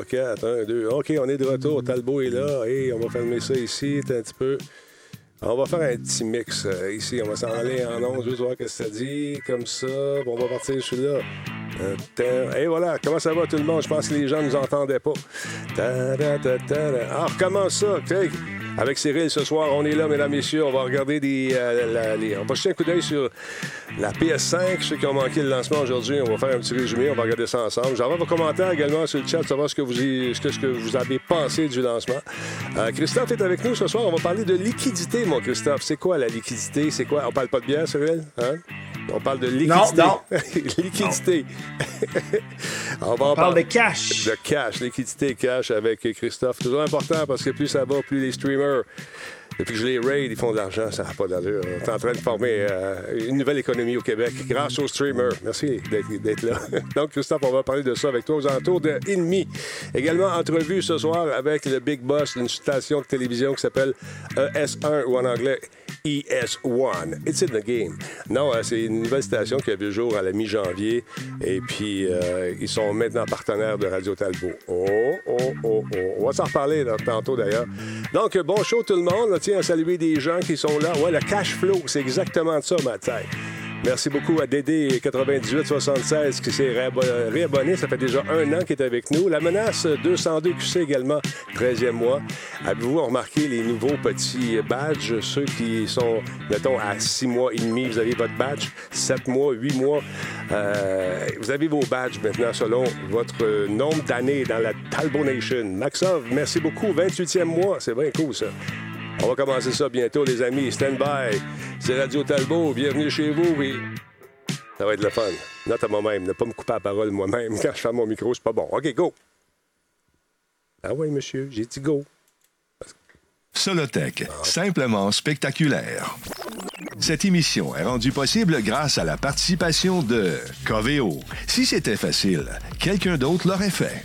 4, 1, 2. OK, on est de retour. Talbot est là. On va fermer ça ici un petit peu. On va faire un petit mix euh, ici. On va s'en aller en ondes, juste voir ce que ça dit. Comme ça. on va partir celui-là. Et voilà, comment ça va tout le monde? Je pense que les gens ne nous entendaient pas. Alors, comment ça? Avec Cyril ce soir, on est là, mesdames, messieurs. On va regarder des. Euh, on va jeter un coup d'œil sur la PS5. Ceux qui ont manqué le lancement aujourd'hui, on va faire un petit résumé. On va regarder ça ensemble. J'envoie vos commentaires également sur le chat, savoir ce que vous, ce que, vous avez pensé du lancement. Euh, Christophe est avec nous ce soir. On va parler de liquidité, mon Christophe. C'est quoi la liquidité? C'est quoi? On parle pas de bière, Cyril? Hein? On parle de liquidité. Non, non. liquidité. on, va parle de cash. De cash, liquidité cash avec Christophe. Toujours important parce que plus ça va, plus les streamers depuis que je les raid, ils font de l'argent, ça n'a pas d'allure. On est en train de former euh, une nouvelle économie au Québec grâce aux streamers. Merci d'être là. Donc, Christophe, on va parler de ça avec toi aux alentours de Inmi. Également, entrevue ce soir avec le Big Boss d'une station de télévision qui s'appelle ES1 ou en anglais ES1. It's in the game. Non, euh, c'est une nouvelle station qui a vu le jour à la mi-janvier. Et puis, euh, ils sont maintenant partenaires de Radio Talbot. Oh, oh, oh, oh. On va s'en reparler tantôt d'ailleurs. Donc, bon show tout le monde. Tiens à saluer des gens qui sont là. Ouais, le cash flow, c'est exactement ça, ma tête. Merci beaucoup à Dédé9876 qui s'est réabonné. Ça fait déjà un an qu'il est avec nous. La menace 202 QC également, 13e mois. Avez-vous remarqué les nouveaux petits badges? Ceux qui sont, mettons, à 6 mois et demi, vous avez votre badge. 7 mois, 8 mois. Euh, vous avez vos badges maintenant selon votre nombre d'années dans la Talbot Nation. Maxov, merci beaucoup. 28e mois. C'est bien cool, ça. On va commencer ça bientôt, les amis. Stand by. C'est Radio Talbot. Bienvenue chez vous. Ça va être le fun. Note à moi-même. Ne pas me couper la parole moi-même quand je ferme mon micro. C'est pas bon. OK, go. Ah oui, monsieur. J'ai dit go. Solotech, simplement spectaculaire. Cette émission est rendue possible grâce à la participation de Coveo. Si c'était facile, quelqu'un d'autre l'aurait fait.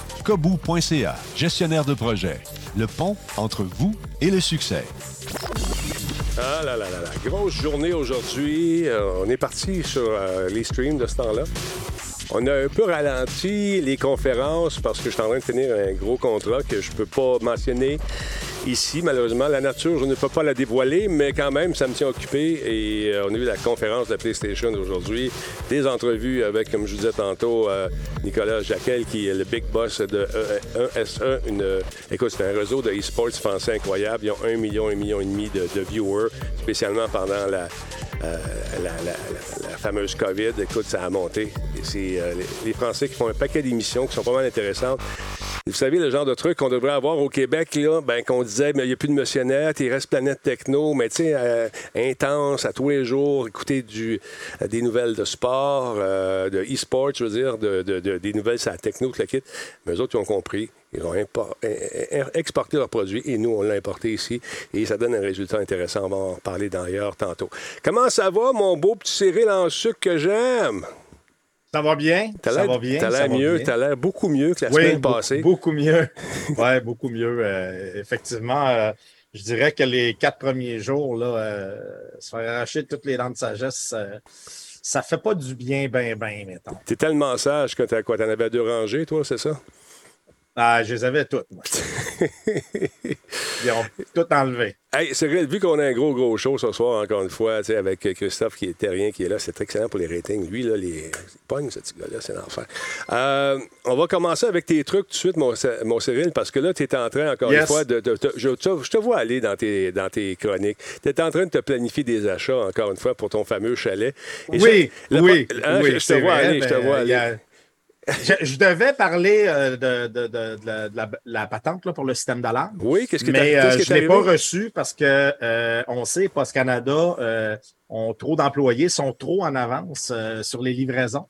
Kobu.ca, gestionnaire de projet. Le pont entre vous et le succès. Ah là là là là. Grosse journée aujourd'hui. Euh, on est parti sur euh, les streams de ce temps-là. On a un peu ralenti les conférences parce que je suis en train de finir un gros contrat que je peux pas mentionner ici, malheureusement. La nature, je ne peux pas la dévoiler, mais quand même, ça me tient occupé. Et euh, on a eu la conférence de la PlayStation aujourd'hui, des entrevues avec, comme je vous disais tantôt, euh, Nicolas Jacquel, qui est le big boss de ES1. E une, écoute, c'est un réseau de e-sports français incroyable. Ils ont un million, un million et demi de, viewers, spécialement pendant la, euh, la, fameuse COVID. Écoute, ça a monté. c'est les Français qui font un paquet d'émissions qui sont pas mal intéressantes. Vous savez, le genre de truc qu'on devrait avoir au Québec, là, ben, qu'on disait, mais il n'y a plus de Motionnette, il reste Planète Techno, mais tu sais, euh, intense, à tous les jours, écouter euh, des nouvelles de sport, euh, de e-sport, je veux dire, de, des nouvelles sur la techno, tout le kit. Mais eux autres, ils ont compris. Ils ont exporté leurs produits et nous, on l'a importé ici. Et ça donne un résultat intéressant. On va en parler d'ailleurs tantôt. Comment ça va, mon beau petit Cyril en sucre que j'aime? Ça va bien? Ça va bien. T'as l'air mieux. T'as l'air beaucoup mieux que la semaine passée. Beaucoup mieux. oui, beaucoup mieux. Euh, effectivement, euh, je dirais que les quatre premiers jours, là, euh, se faire arracher toutes les dents de sagesse, ça fait pas du bien, ben, ben, mettons. T'es tellement sage que t'as quoi? T'en avais deux rangées, toi, c'est ça? Ah, je les avais toutes, moi. Ils ont tout enlevé. Hey, Cyril, vu qu'on a un gros, gros show ce soir, encore une fois, avec Christophe qui est terrien qui est là, c'est excellent pour les ratings. Lui, là, les... il pogne, ce petit gars-là, c'est l'enfer. Euh, on va commencer avec tes trucs tout de suite, mon, mon Cyril, parce que là, tu es en train, encore une fois, de. je, te vois aller dans tes, dans tes chroniques. Tu es en train de te planifier des achats, encore une fois, pour ton fameux chalet. oui, oui, hein, oui, Je te vois aller, je te vois aller. Je, devais parler euh, de, la, patente là, pour le système d'alarme. Oui, qu'est-ce que Mais euh, je ne l'ai pas reçu parce que euh, on sait, Post Canada ont trop d'employés, sont trop en avance sur les livraisons.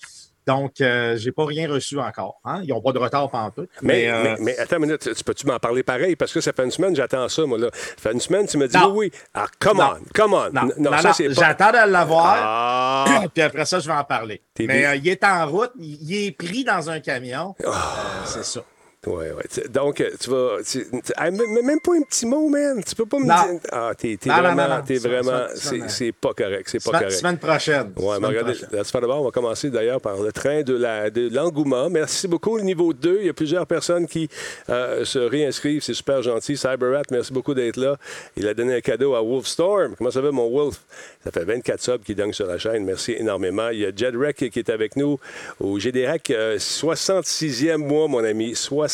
Donc, euh, j'ai pas rien reçu encore. Hein? Ils n'ont pas de retard pendant tout. Mais, Mais, euh, mais, mais attends une minute, tu peux-tu m'en parler pareil? Parce que ça fait une semaine, j'attends ça, moi, là. Ça fait une semaine, tu me dis Non. oui, oui. Ah, come Non. on, come on. non, ça, c'est pas. j'attends de l'avoir. Ah! Puis après ça, je vais en parler. Mais euh, il est en route, il il est pris dans un camion. Ah. Euh, c'est ça. Ouais, ouais. Donc, euh, tu vas. tu- tu- même pas un petit mot, man. Tu peux pas me Non. dire. Ah, t'es vraiment. T'es vraiment. C'est pas correct. C'est pas correct. semaine prochaine. Ouais, mais Semaine regardez, prochaine. la semaine d'abord, on va commencer d'ailleurs par le train de la- de l'engouement. merci beaucoup. Le niveau 2, il y a plusieurs personnes qui euh, se réinscrivent. C'est super gentil. CyberRat, merci beaucoup d'être là. Il a donné un cadeau à Wolfstorm. Comment ça va, mon Wolf? Ça fait 24 subs qui donnent sur la chaîne. Merci énormément. Il y a Jedrek qui est avec nous au GDRAC. euh, 66e mois, mon ami. 66,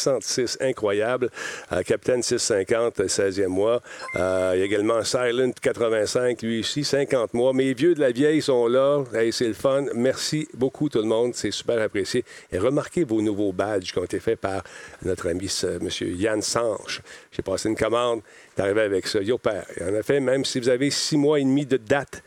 incroyable. Euh, Capitaine 650, 16e mois. Euh, il y a également Silent 85, lui aussi, 50 mois. Mes vieux de la vieille sont là. C'est le fun. Merci beaucoup, tout le monde. C'est super apprécié. Et remarquez vos nouveaux badges qui ont été faits par notre ami M. Yann Sanche. J'ai passé une commande. Arrivé avec ça. Yo, père. En fait, même si vous avez six mois et demi de date,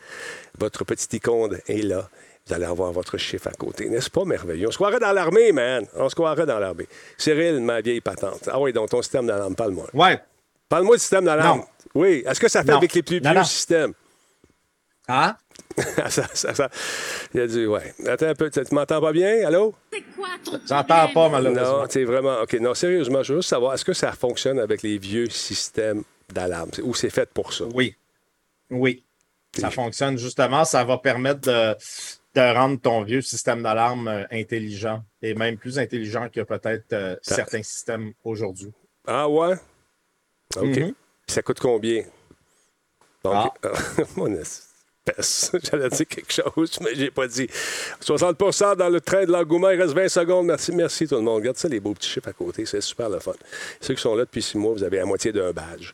votre petite icône est là. Vous allez avoir votre chiffre à côté. N'est-ce pas? Merveilleux? On se croirait dans l'armée, man. On se croirait dans l'armée. Cyril, ma vieille patente. Ah oui, donc ton système d'alarme, parle-moi. Ouais. Parle-moi du système d'alarme. Oui. Est-ce que ça fait Non. avec les plus vieux systèmes? Hein? ça, ça, ça- Il a dit, ouais. Attends un peu, tu m'entends pas bien? Allô? C'est quoi ton J'entends pas, malheureusement. Non, c'est vraiment. OK, non, sérieusement, je veux juste savoir, est-ce que ça fonctionne avec les vieux systèmes d'alarme? Ou c'est fait pour ça? Oui. Oui. Ça fonctionne justement. Ça va permettre de, de rendre ton vieux système d'alarme euh, intelligent et même plus intelligent que peut-être euh, certains systèmes aujourd'hui. Ah ouais? OK. Mhm. Ça coûte combien? Donc, Ah. mon espèce. J'allais dire quelque chose, mais j'ai pas dit. 60% dans le train de l'engouement. Il reste 20 secondes. Merci, merci tout le monde. Regarde ça, les beaux petits chiffres à côté. C'est super le fun. Ceux qui sont là depuis six mois, vous avez la moitié d'un badge.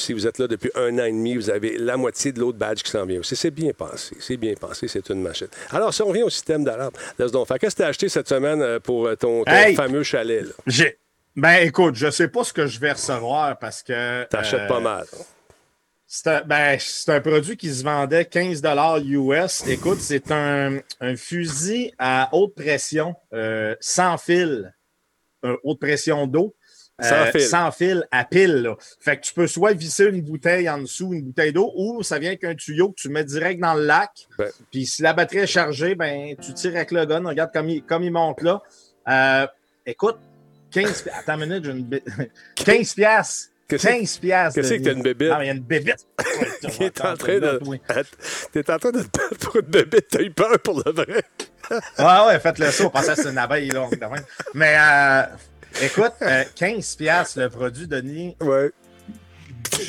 Si vous êtes là depuis un an et demi, vous avez la moitié de l'autre badge qui s'en vient aussi. C'est bien pensé. C'est bien pensé. C'est une machine. Alors, si on revient au système d'alarme, laisse donc faire. Qu'est-ce que tu as acheté cette semaine euh, pour euh, ton, ton Hey! fameux chalet? J'ai. Ben écoute, je sais pas ce que je vais recevoir parce que. T'achètes euh, pas mal. C'est un, ben, c'est un produit qui se vendait 15 US. Écoute, c'est un, un fusil à haute pression, euh, sans fil, euh, haute pression d'eau. Euh, Sans fil. sans fil à pile. là. Fait que tu peux soit visser une bouteille en dessous, une bouteille d'eau, ou ça vient avec un tuyau que tu mets direct dans le lac. Ben. Puis si la batterie est chargée, ben, tu tires avec le gun. Regarde comme il, comme il monte là. Euh, écoute, 15 pi- Attends une minute, j'ai une bi- 15 piastres. Qu'est-ce 15 piastres. qu'est-ce que t'as une bébite? Non, mais il y a une bébite. Est en train de. T'es en train de te battre pour une bébé, t'as eu peur pour le vrai. Ouais, ouais, faites le saut. On pensait que c'était une abeille même. Mais euh, écoute, euh, 15 piastres le produit, Denis. Ouais.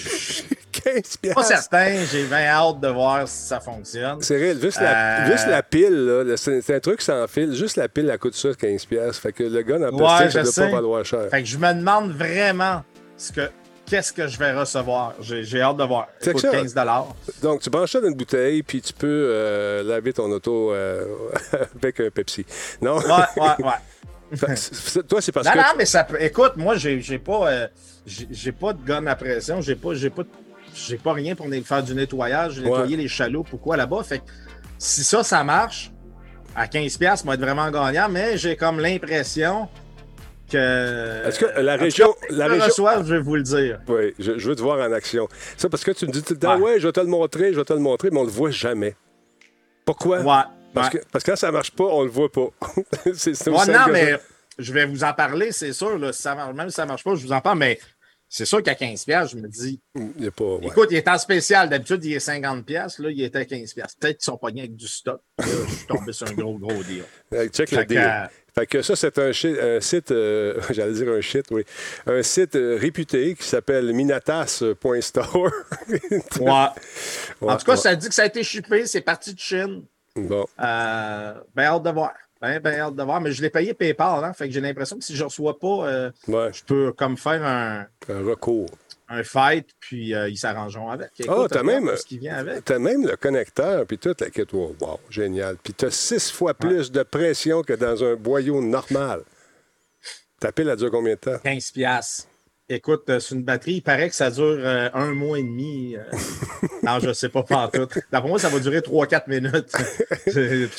15 Pas piastres. certain. J'ai bien hâte de voir si ça fonctionne. Cyril, juste la, Euh, juste la pile, c'est c'est un truc sans fil. Juste la pile, elle coûte ça 15 piastres. Fait que le gars en Ouais, plastique, ça doit pas valoir cher. Fait que je me demande vraiment ce que, qu'est-ce que je vais recevoir. J'ai hâte de voir. C'est ça- 15 Donc, tu branches ça dans une bouteille, puis tu peux euh, laver ton auto euh, avec un Pepsi. Non? Ouais, ouais, ouais. Toi, c'est parce Non, que... non, mais ça peut. Écoute, moi, j'ai j'ai pas, euh, j'ai j'ai pas de gun à pression. J'ai pas, j'ai pas, j'ai pas rien pour faire du nettoyage, nettoyer les chaloupes ou quoi là-bas. Fait que si ça, ça marche, à 15$, moi, être vraiment gagnant, mais j'ai comme l'impression que. Est-ce que la région- cas, la région- je vais vous le dire. Oui, je, je veux te voir en action. Ça, parce que tu me dis tout le temps, Ouais. ouais, je vais te le montrer, je vais te le montrer, mais on le voit jamais. Pourquoi? Ouais. Parce, ouais. que, parce que quand ça marche pas, on le voit pas. c'est Ouais, non, mais je vais vous en parler, c'est sûr. Là, si ça marche, même si ça marche pas, je vous en parle, mais c'est sûr qu'à 15$, je me dis. Il y a pas... ouais. Écoute, il est en spécial. D'habitude, il est 50$. Là, il était à 15$. Peut-être qu'ils sont pognés avec du stock. Là, je suis tombé sur un gros, gros deal. Check le Fait que, deal. euh, Fait que ça, c'est un, un site, euh, j'allais dire un shit, oui, un site euh, réputé qui s'appelle minatas.store. Ouais. En tout cas, ouais. ça dit que ça a été shippé, c'est parti de Chine. Bon, Euh, ben hâte de voir. Ben, ben hâte de voir. Mais je l'ai payé PayPal, hein, fait que j'ai l'impression que si je ne reçois pas, euh, ouais, je peux comme faire un, un recours. un fight, puis euh, ils s'arrangeront avec. Écoute, Ah, t'as même-. T'as même le connecteur, puis tout, la kit, wow, wow, génial. Puis t'as six fois plus de pression que dans un boyau normal. Ta pile, elle dure combien de temps? 15 piastres. Écoute, euh, c'est une batterie, il paraît que ça dure euh, un mois et demi. euh. non, je ne sais pas pas en tout. D'après moi, ça va durer 3-4 minutes.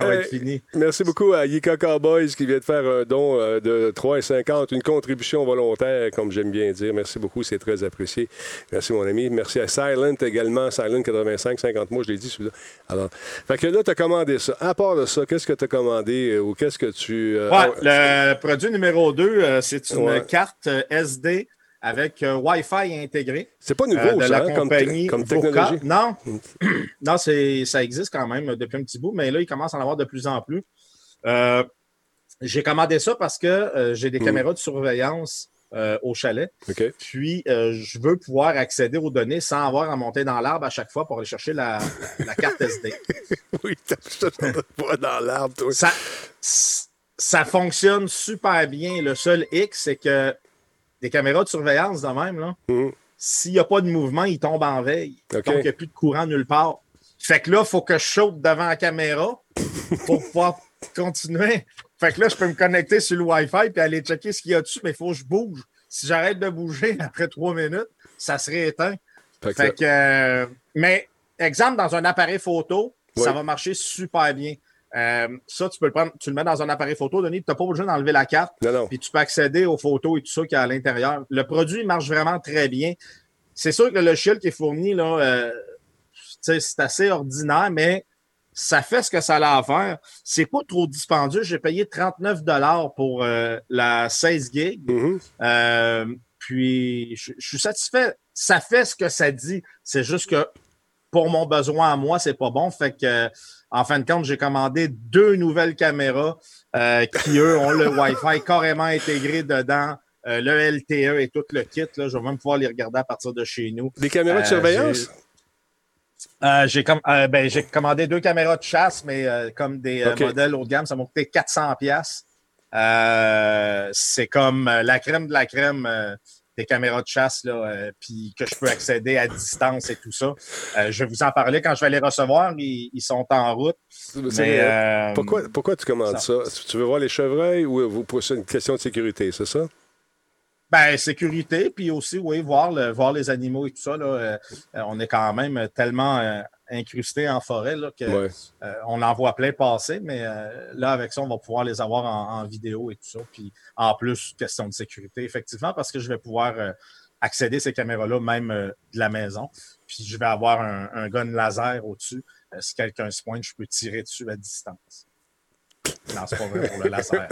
C'est- Chut. ça va Hey, être fini. Merci beaucoup à Yika Cowboys qui vient de faire un don euh, de 3,50, une contribution volontaire, comme j'aime bien dire. Merci beaucoup, c'est très apprécié. Merci, mon ami. Merci à Silent également, Silent 85, 50 mois, je l'ai dit celui-là. Alors, fait que là, tu as commandé ça. À part de ça, qu'est-ce que tu as commandé euh, ou qu'est-ce que tu. euh, Ouais, ah, le produit numéro 2, c'est une Ouais. carte euh, SD avec euh, Wi-Fi intégré. C'est pas nouveau, euh, de ça, la hein, comme, compagnie comme technologie. Non, non c'est, ça existe quand même depuis un petit bout, mais là, il commence à en avoir de plus en plus. Euh, j'ai commandé ça parce que j'ai des Mhm. caméras de surveillance au chalet. Puis, je veux pouvoir accéder aux données sans avoir à monter dans l'arbre à chaque fois pour aller chercher la, la carte SD. Oui, t'as pas dans l'arbre, toi. Ça, ça fonctionne super bien. Le seul X, c'est que des caméras de surveillance de même, là, Mhm. s'il n'y a pas de mouvement, ils tombent en veille. Donc, il n'y a plus de courant nulle part. Fait que là, il faut que je saute devant la caméra pour pouvoir continuer. Fait que là, je peux me connecter sur le Wi-Fi et aller checker ce qu'il y a dessus, mais il faut que je bouge. Si j'arrête de bouger après trois minutes, ça serait éteint. Fait que Fait que, euh, mais, exemple, dans un appareil photo, ça va marcher super bien. Euh, ça, tu peux le prendre, tu le mets dans un appareil photo, Denis, tu n'as pas besoin d'enlever la carte, puis tu peux accéder aux photos et tout ça qu'il y a à l'intérieur. Le produit marche vraiment très bien. C'est sûr que le logiciel qui est fourni, là, euh, c'est assez ordinaire, mais ça fait ce que ça a à faire. C'est pas trop dispendieux. J'ai payé 39 pour euh, la 16 gigs. Mhm. Euh, puis, je, suis satisfait. Ça fait ce que ça dit. C'est juste que pour mon besoin à moi, c'est pas bon. Fait que, en fin de compte, j'ai commandé deux nouvelles caméras euh, qui, eux, ont le Wi-Fi carrément intégré dedans, euh, le LTE et tout le kit. Là, je vais même pouvoir les regarder à partir de chez nous. Des caméras de Euh, surveillance? Euh, j'ai com- euh, ben, j'ai commandé deux caméras de chasse, mais euh, comme des modèles haut de gamme, ça m'a coûté 400 pièces. c'est comme la crème de la crème des caméras de chasse, là, euh, puis que je peux accéder à distance et tout ça. Euh, je vais vous en parler quand je vais les recevoir. Ils, ils sont en route. Mais, euh, Pourquoi, pourquoi tu commandes ça? ça- Tu veux voir les chevreuils ou vous pour une question de sécurité, c'est ça? Ben, sécurité, puis aussi, oui, voir, le, voir les animaux et tout ça. Là, on est quand même tellement euh, incrusté en forêt là, que Ouais. Euh, on en voit plein passer, mais euh, là, avec ça, on va pouvoir les avoir en, en vidéo et tout ça. Puis en plus, question de sécurité, effectivement, parce que je vais pouvoir euh, accéder à ces caméras-là même euh, de la maison. Puis je vais avoir un, un gun laser au-dessus. Si quelqu'un se pointe, je peux tirer dessus à distance. Non, c'est pas vrai pour le laser.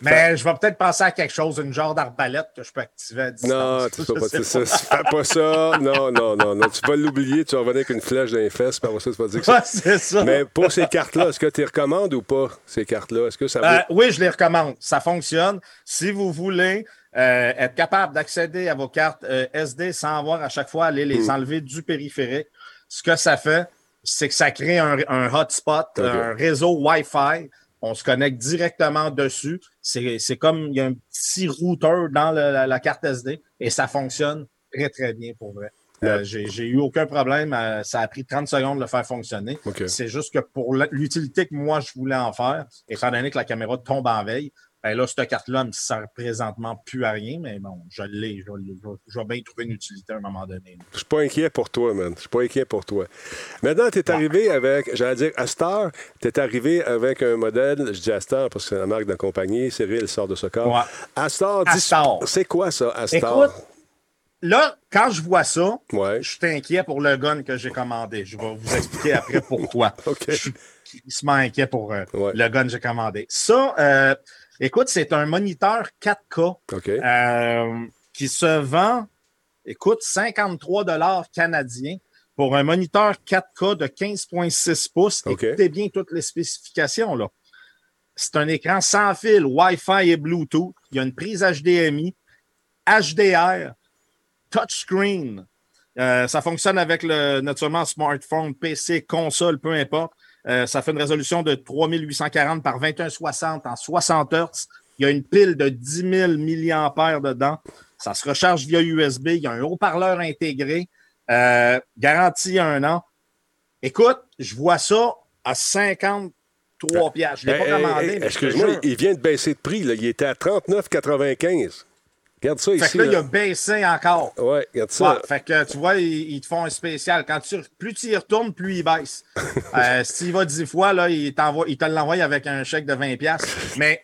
Mais je vais peut-être penser à quelque chose, une genre d'arbalète que je peux activer à distance. Non, tu peux pas ça. Fais pas ça. Non, non, non, non. Tu vas l'oublier, tu vas revenir avec une flèche dans les fesses, puis après ça, tu vas dire que ça. Ouais, c'est ça. Mais pour ces cartes-là, est-ce que tu les recommandes ou pas, ces cartes-là? Est-ce que ça Euh, oui, je les recommande. Ça fonctionne. Si vous voulez euh, être capable d'accéder à vos cartes euh, SD sans avoir à chaque fois à aller les Mm. enlever du périphérique, ce que ça fait, c'est que ça crée un, un hotspot, un réseau Wi-Fi. On se connecte directement dessus. C'est comme il y a un petit routeur dans le- la, la carte SD et ça fonctionne très, très bien pour vrai. Euh, J'ai eu aucun problème. euh, ça a pris 30 secondes de le faire fonctionner. C'est juste que pour l'utilité que moi je voulais en faire, étant donné que la caméra tombe en veille, ben là, cette carte-là ne me sert présentement plus à rien, mais bon, je l'ai. Je, vais- je vais bien trouver une utilité à un moment donné. Je suis pas inquiet pour toi, man. Je suis pas inquiet pour toi. Maintenant, tu es arrivé avec, j'allais dire, Astar, tu es arrivé avec un modèle, je dis Astar parce que c'est la marque de la compagnie, Cyril sort de ce corps. Ouais. Astar, Astar. c'est quoi ça, Astar? Écoute, là, quand je vois ça, Ouais. je suis inquiet pour le gun que j'ai commandé. Je vais vous expliquer après pourquoi. OK. Je suis inquiet pour euh, le gun que j'ai commandé. Ça, euh, écoute, c'est un moniteur 4K. OK. Euh, qui se vend, écoute, 53 dollars canadiens pour un moniteur 4K de 15.6 pouces. Écoutez bien toutes les spécifications, là. C'est un écran sans fil, Wi-Fi et Bluetooth. Il y a une prise HDMI, HDR, touchscreen. Euh, ça fonctionne avec le, naturellement, smartphone, PC, console, peu importe. Euh, ça fait une résolution de 3840 par 2160 en 60 Hz. Il y a une pile de 10 000 mAh dedans. Ça se recharge via USB. Il y a un haut-parleur intégré. Euh, garantie un an. Écoute, je vois ça à 53 piastres. Je ne l'ai pas hey, commandé. hey, Excuse-moi, il vient de baisser de prix. Là. Il était à 39,95. Regarde ça Fait ici. que là, il a baissé encore. Ouais, regarde ça. Ouais, fait que tu vois, ils, ils te font un spécial. Quand tu, plus tu y retournes, plus il baisse. Euh, S'il va 10 fois, là, il, il te l'envoie avec un chèque de 20$. Mais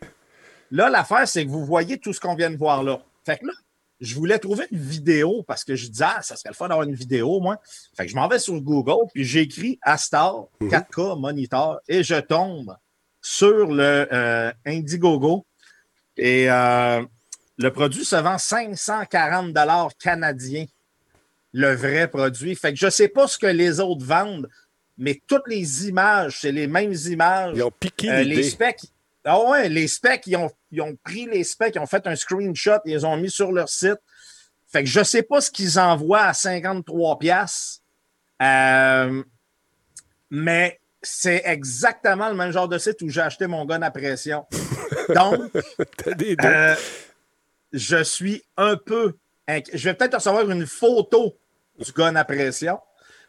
là, l'affaire, c'est que vous voyez tout ce qu'on vient de voir là. Fait que là, je voulais trouver une vidéo parce que je disais, ah, ça serait le fun d'avoir une vidéo, moi. Fait que je m'en vais sur Google, puis j'écris Astar 4K monitor et je tombe sur le euh, Indiegogo. Et euh, le produit se vend 540 dollars canadiens, le vrai produit. Fait que je sais pas ce que les autres vendent, mais toutes les images, c'est les mêmes images. Ils ont piqué Euh, les specs, ah ouais, les specs, ils ont, ils ont pris les specs, ils ont fait un screenshot, ils les ont mis sur leur site. Fait que je sais pas ce qu'ils envoient à 53 pièces, mais c'est exactement le même genre de site où j'ai acheté mon gun à pression. Donc, T'as des euh, je suis un peu. inqui- Je vais peut-être recevoir une photo du gun à pression.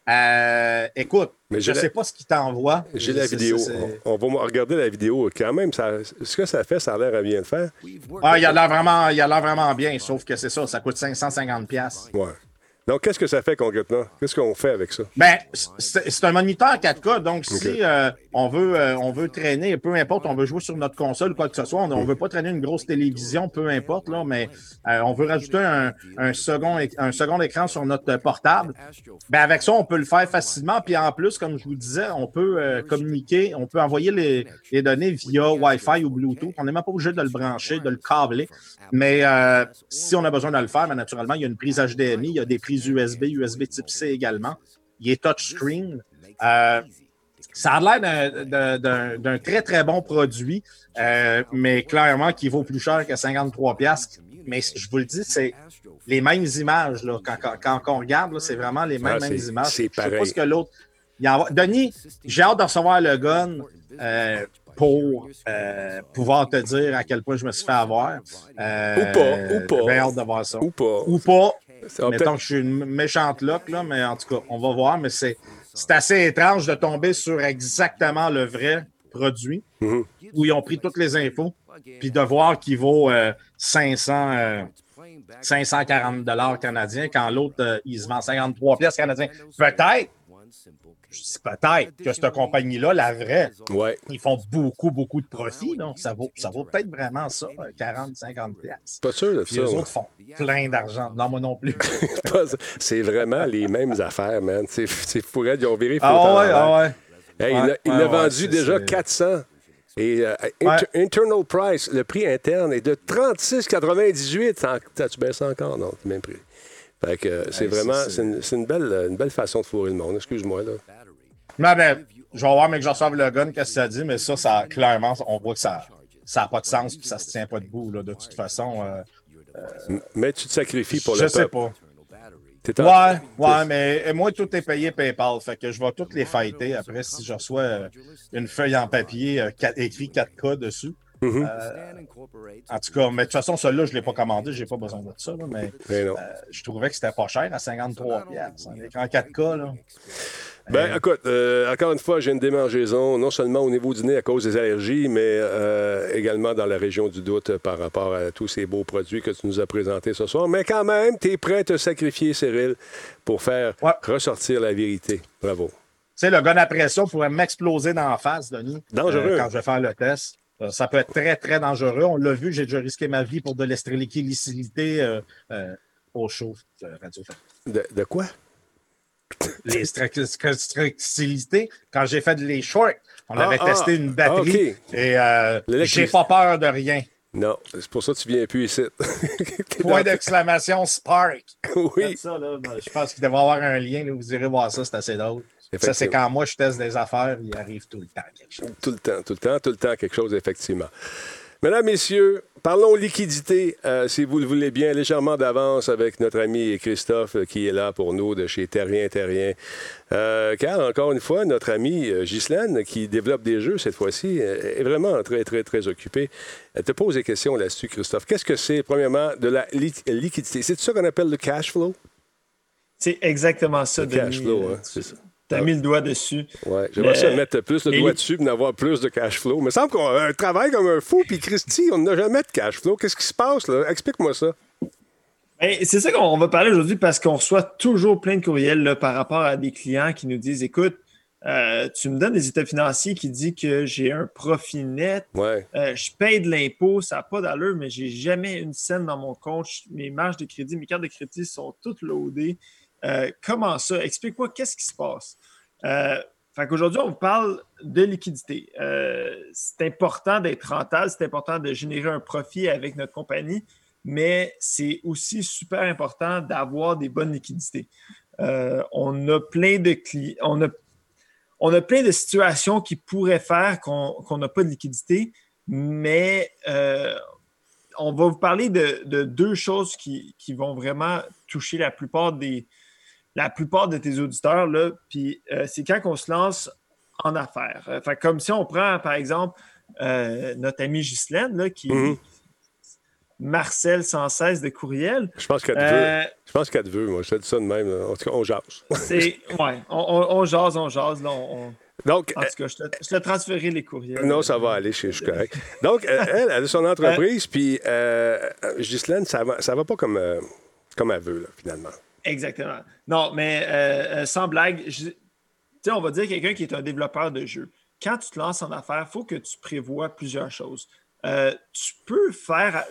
Euh, écoute, Mais je ne la- sais pas ce qui t'envoie. J'ai la vidéo. On on va regarder la vidéo. Quand même, ça, ce que ça fait, ça a l'air à bien le faire. Ah, il a l'air vraiment, il a l'air vraiment bien, sauf que c'est ça, ça coûte 550 pièces. Ouais. Donc, qu'est-ce que ça fait concrètement? Qu'est-ce qu'on fait avec ça? Ben, c'est un moniteur 4K, donc si euh, on veut euh, on veut traîner, peu importe, on veut jouer sur notre console ou quoi que ce soit, on, on veut pas traîner une grosse télévision, peu importe là, mais euh, on veut rajouter un, un second un second écran sur notre portable. Ben avec ça, on peut le faire facilement. Puis en plus, comme je vous disais, on peut communiquer, on peut envoyer les, les données via Wi-Fi ou Bluetooth. On n'est même pas obligé de le brancher, de le câbler. Mais si on a besoin de le faire, ben, naturellement, il y a une prise HDMI, il y a des prises USB, USB type C également. Il est touchscreen. Euh, ça a l'air d'un- très, très bon produit, euh, mais clairement qui vaut plus cher que 53 pièces. Mais je vous le dis, c'est les mêmes images. Là. Quand, quand- quand on regarde, c'est vraiment les mêmes, Ah, mêmes images. c'est Je sais pas pareil. ce que l'autre... va- Denis, j'ai hâte de recevoir le gun euh, pour euh, pouvoir te dire à quel point je me suis fait avoir. Euh, Ou pas, ou pas. J'ai hâte de voir ça. Ou pas. Ou pas. Mettons peut-être- que je suis une méchante loque, là, mais en tout cas, on va voir. Mais c'est c'est assez étrange de tomber sur exactement le vrai produit Mhm. où ils ont pris toutes les infos, puis de voir qu'il vaut euh, 500, euh, 540 dollars canadiens quand l'autre, euh, il se vend 53 pièces canadiens. Peut-être, peut-être que cette compagnie-là, la vraie, Ouais. ils font beaucoup, beaucoup de profit. Donc ça vaut, ça vaut peut-être vraiment ça, euh, 40, 50 pièces. Pas sûr de Puis ça. les autres font plein d'argent. Non, moi non plus. C'est vraiment les mêmes affaires, man. C'est c'est fou, raide, ils ont viré Ah ouais, ah ouais. Hey, il Ouais, a- il ouais, a ouais, vendu déjà c'est- 400. Et euh, inter- internal price, le prix interne est de 36,98. Ça- T'as-tu baissé encore? Non, c'est le même prix. Fait que euh, c'est Hey, vraiment, c'est- une, belle, une belle façon de fourrer le monde. Excuse-moi, là. Ben, je vais voir, mais que je reçoive le gun, qu'est-ce que ça dit, mais ça, ça, clairement, on voit que ça ça n'a pas de sens, puis ça se tient pas debout, là, de toute façon. euh, Mais tu te sacrifies pour je le sais peuple. pas. En- Ouais, ouais, mais euh, moi, tout est payé PayPal. Fait que je vais toutes les fighter. Après, si je reçois euh, une feuille en papier euh, écrit 4K dessus. Mhm. Euh, en tout cas, mais de toute façon, celui-là, je ne l'ai pas commandé. Je n'ai pas besoin de ça. là, mais euh, je trouvais que c'était pas cher à 53 piastres. Un écran 4K, là. Ben, écoute, euh, encore une fois, j'ai une démangeaison, non seulement au niveau du nez à cause des allergies, mais euh, également dans la région du doute par rapport à tous ces beaux produits que tu nous as présentés ce soir. Mais quand même, tu es prêt à te sacrifier, Cyril, pour faire Ouais. ressortir la vérité. Bravo. Tu sais, le gun à pression pourrait m'exploser dans la face, Denis. Dangereux. euh, quand je vais faire le test. Euh, ça peut être très, très dangereux. On l'a vu, j'ai déjà risqué ma vie pour de l'estrilicité euh, euh, au chaud. euh, radio De, de quoi? L'estrilicité, quand j'ai fait les shorts, on Ah, avait ah, testé une batterie et euh, j'ai pas peur de rien. Non, c'est pour ça que tu viens plus ici. Point d'exclamation Spark. Oui. Faites Ça, là, ben, je pense qu'il devrait y avoir un lien. là, vous irez voir ça, c'est assez drôle. Ça, c'est quand moi je teste des affaires, il arrive tout le temps quelque chose. Tout le temps, tout le temps, tout le temps, quelque chose, effectivement. Mesdames, Messieurs, parlons liquidité, euh, si vous le voulez bien, légèrement d'avance avec notre ami Christophe euh, qui est là pour nous de chez Terrien Terrien. Euh, car, encore une fois, notre ami Ghislaine, qui développe des jeux cette fois-ci, est vraiment très, très, très occupée. Elle te pose des questions là-dessus, Christophe. Qu'est-ce que c'est, premièrement, de la li- liquidité? C'est ça qu'on appelle le cash flow? C'est exactement ça, Le cash flow, hein, c'est ça. Tu as mis le doigt dessus. Ouais, j'aimerais ça mettre plus le doigt dessus et d'avoir plus de cash flow. Mais il me semble qu'on euh, travaille comme un fou, puis Christy, on n'a jamais de cash flow. Qu'est-ce qui se passe, là? Explique-moi ça. Ben, c'est ça qu'on va parler aujourd'hui parce qu'on reçoit toujours plein de courriels par rapport à des clients qui nous disent écoute, euh, tu me donnes des états financiers qui disent que j'ai un profit net, Ouais. euh, je paye de l'impôt, ça n'a pas d'allure, mais j'ai jamais une scène dans mon compte. Mes marges de crédit, mes cartes de crédit sont toutes loadées. Euh, comment ça? Explique-moi qu'est-ce qui se passe. Euh, fait qu'aujourd'hui, on vous parle de liquidité. Euh, c'est important d'être rentable, c'est important de générer un profit avec notre compagnie, mais c'est aussi super important d'avoir des bonnes liquidités. Euh, on a plein de clients, on a, on a plein de situations qui pourraient faire qu'on n'a pas de liquidité, mais on va vous parler de, de deux choses qui, qui vont vraiment toucher la plupart des, la plupart de tes auditeurs, là, puis euh, c'est quand on se lance en affaires. Euh, fait comme si on prend, par exemple, euh, notre ami Ghislaine, là, qui Mhm. Marcel sans cesse de courriel. Je pense qu'elle te Euh, veut. Je pense qu'elle te veut, moi. Je te dis ça de même. là. En tout cas, on jase. c'est. Ouais, on, on- on jase, on jase. Là, on- on- Donc, en tout cas, je te, je te transférerai les courriels. Non, ça va aller, je, je suis correct. Donc, euh, elle, elle a son entreprise, puis euh, Ghislaine, ça va, ça va pas comme, euh, comme elle veut, là, finalement. Exactement. Non, mais euh, euh, sans blague, je- tu sais, on va dire quelqu'un qui est un développeur de jeux. Quand tu te lances en affaires, il faut que tu prévois plusieurs choses. Euh, tu peux faire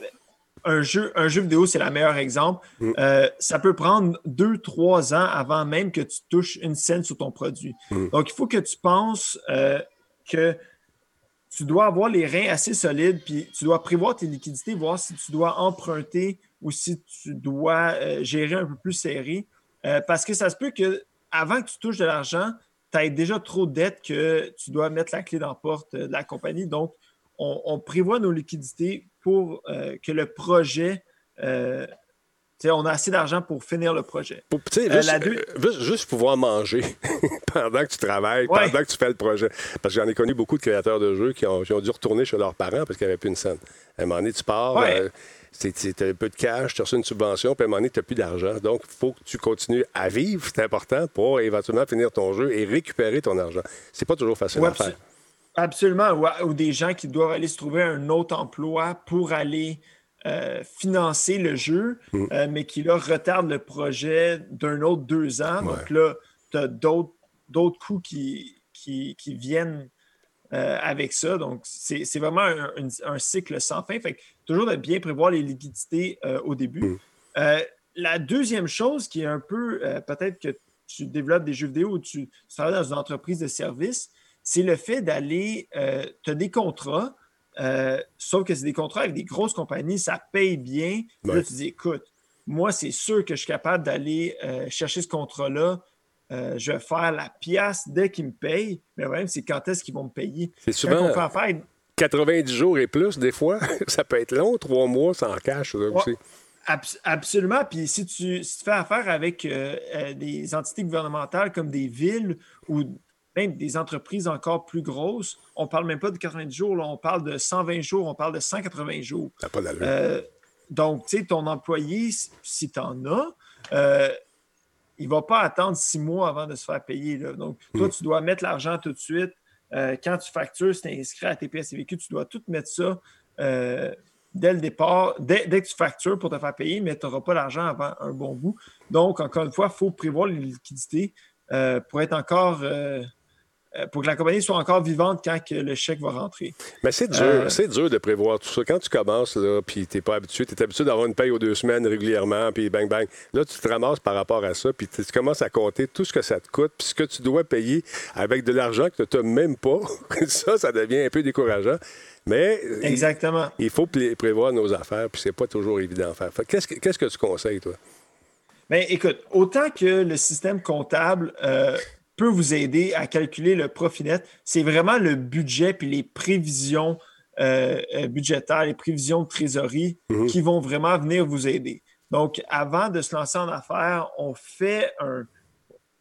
un jeu, un jeu vidéo, c'est le meilleur exemple. Euh, ça peut prendre deux, trois ans avant même que tu touches une scène sur ton produit. Donc, il faut que tu penses que tu dois avoir les reins assez solides, puis tu dois prévoir tes liquidités, voir si tu dois emprunter ou si tu dois euh, gérer un peu plus serré. Euh, parce que ça se peut que avant que tu touches de l'argent, tu aies déjà trop de dettes que tu dois mettre la clé dans la porte euh, de la compagnie. Donc, on, on prévoit nos liquidités pour euh, que le projet, tu sais, on a assez d'argent pour finir le projet. Pour, tu sais, juste, deux- juste, juste pouvoir manger pendant que tu travailles, Ouais. pendant que tu fais le projet. Parce que j'en ai connu beaucoup de créateurs de jeux qui ont, qui ont dû retourner chez leurs parents parce qu'il n'y avait plus une scène. À un moment donné, tu pars, Ouais. Tu as un peu de cash, tu as reçu une subvention, puis à un moment donné, tu n'as plus d'argent. Donc, il faut que tu continues à vivre, c'est important, pour éventuellement finir ton jeu et récupérer ton argent. C'est pas toujours facile Ouais, à faire. abso- Absolument. Ou, ou des gens qui doivent aller se trouver un autre emploi pour aller euh, financer le jeu, Mm. euh, mais qui là retardent le projet d'un autre deux ans. Donc là, tu as d'autres d'autres coûts qui, qui, qui viennent euh, avec ça. Donc, c'est vraiment un, un- un cycle sans fin. Fait que toujours de bien prévoir les liquidités euh, au début. Mm. Euh, la deuxième chose qui est un peu, peut-être que tu développes des jeux vidéo ou tu, tu travailles dans une entreprise de service, c'est le fait d'aller, tu as des contrats, sauf que c'est des contrats avec des grosses compagnies, ça paye bien. Là, tu dis, écoute, moi, c'est sûr que je suis capable d'aller chercher ce contrat-là. Euh, je vais faire la pièce dès qu'ils me payent. Mais le problème, c'est quand est-ce qu'ils vont me payer? C'est Quand souvent on fait affaire avec- 90 jours et plus, des fois. ça peut être long, trois mois sans cash, aussi. Absolument. Puis si tu, si tu fais affaire avec euh, euh, des entités gouvernementales comme des villes ou même des entreprises encore plus grosses, on ne parle même pas de 90 jours, là, on parle de 120 jours, on parle de 180 jours. Pas. Euh, donc, tu sais, ton employé, si- tu en as, il ne va pas attendre six mois avant de se faire payer. là. Donc, toi, tu dois mettre l'argent tout de suite. Euh, quand tu factures, c'est inscrit à TPS vécu, tu dois tout mettre ça euh, dès le départ, dès, dès que tu factures pour te faire payer, mais tu n'auras pas l'argent avant un bon bout. Donc, encore une fois, il faut prévoir les liquidités euh, pour être encore. Euh, euh, pour que la compagnie soit encore vivante quand que le chèque va rentrer. Mais c'est dur, Euh, c'est dur de prévoir tout ça. Quand tu commences, là, puis t'es pas habitué, t'es habitué d'avoir une paye aux deux semaines régulièrement, puis bang, bang. Là, tu te ramasses par rapport à ça, puis tu tu commences à compter tout ce que ça te coûte, puis ce que tu dois payer avec de l'argent que tu n'as même pas. ça, ça devient un peu décourageant. Mais il- Exactement. il, faut prévoir nos affaires, puis c'est pas toujours évident à faire. Qu'est-ce que, qu'est-ce que tu conseilles, toi? Bien, écoute, autant que le système comptable euh, peut vous aider à calculer le profit net, c'est vraiment le budget puis les prévisions euh, euh, budgétaires, les prévisions de trésorerie qui vont vraiment venir vous aider. Donc, avant de se lancer en affaires, on fait un,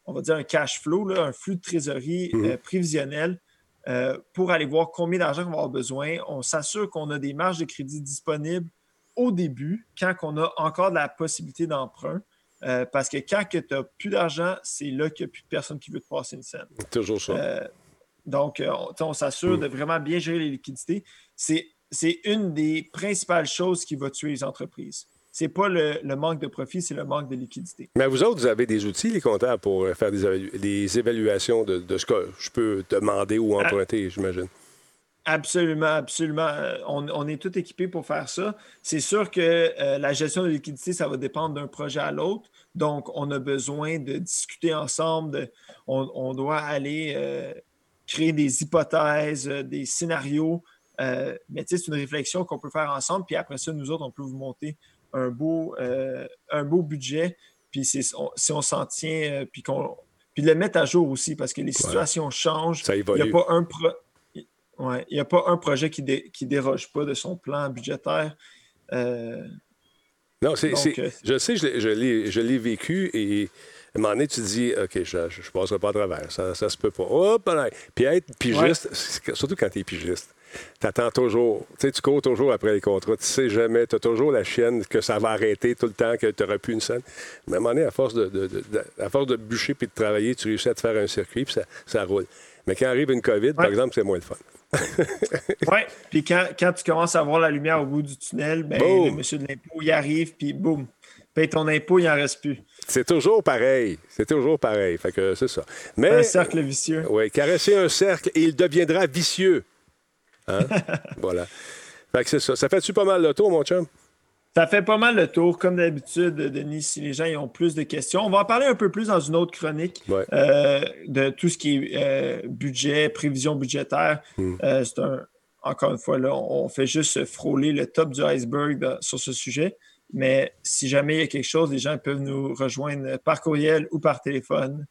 on va dire un cash flow, là, un flux de trésorerie euh, prévisionnel euh, pour aller voir combien d'argent on va avoir besoin. On s'assure qu'on a des marges de crédit disponibles au début, quand on a encore de la possibilité d'emprunt. Euh, parce que quand tu n'as plus d'argent, c'est là qu'il n'y a plus de personne qui veut te passer une scène. Toujours ça. Euh, donc, euh, on, s'assure de vraiment bien gérer les liquidités. C'est, c'est une des principales choses qui va tuer les entreprises. c'est pas le, manque de profit, c'est le manque de liquidité. Mais vous autres, vous avez des outils, les comptables, pour faire des, évaluations de, ce que je peux demander ou ah. emprunter, j'imagine. Absolument, absolument. On, est tout équipé pour faire ça. C'est sûr que euh, la gestion de liquidité, ça va dépendre d'un projet à l'autre. Donc, on a besoin de discuter ensemble. on, doit aller euh, créer des hypothèses, des scénarios. mais c'est une réflexion qu'on peut faire ensemble. Puis après ça, nous autres, on peut vous monter un beau, un beau budget. Puis si on s'en tient, puis qu'on puis le mettre à jour aussi, parce que les situations changent. Il n'y a pas un, pro Ouais, il n'y a pas un projet qui ne déroge pas de son plan budgétaire. Euh, non, c'est, euh, je sais, je l'ai vécu et à un moment donné, tu te dis, OK, je ne passerai pas à travers, ça ne se peut pas. Hop, Puis être pigiste, surtout quand tu es pigiste, tu attends toujours, tu sais, tu cours toujours après les contrats, tu sais jamais, tu as toujours la chienne que ça va arrêter tout le temps, que tu n'auras plus une scène. Mais à un moment donné, à force de, à force de bûcher puis de travailler, tu réussis à te faire un circuit puis ça, ça roule. Mais quand arrive une COVID, par exemple, c'est moins le fun. oui, puis quand, tu commences à voir la lumière au bout du tunnel, ben, le monsieur de l'impôt, il arrive, puis boum, paye ton impôt, il n'en reste plus. C'est toujours pareil. C'est toujours pareil. Fait que c'est ça. Mais, un cercle vicieux. Oui, caresser un cercle et il deviendra vicieux. Hein? voilà. Fait que c'est ça. Ça fait-tu pas mal le tour, mon chum? Ça fait pas mal le tour. Comme d'habitude, Denis, si les gens ont plus de questions, on va en parler un peu plus dans une autre chronique euh, de tout ce qui est euh, budget, prévision budgétaire. Hmm. Euh, c'est un, encore une fois, là, on fait juste frôler le top du iceberg sur ce sujet. Mais si jamais il y a quelque chose, les gens peuvent nous rejoindre par courriel ou par téléphone.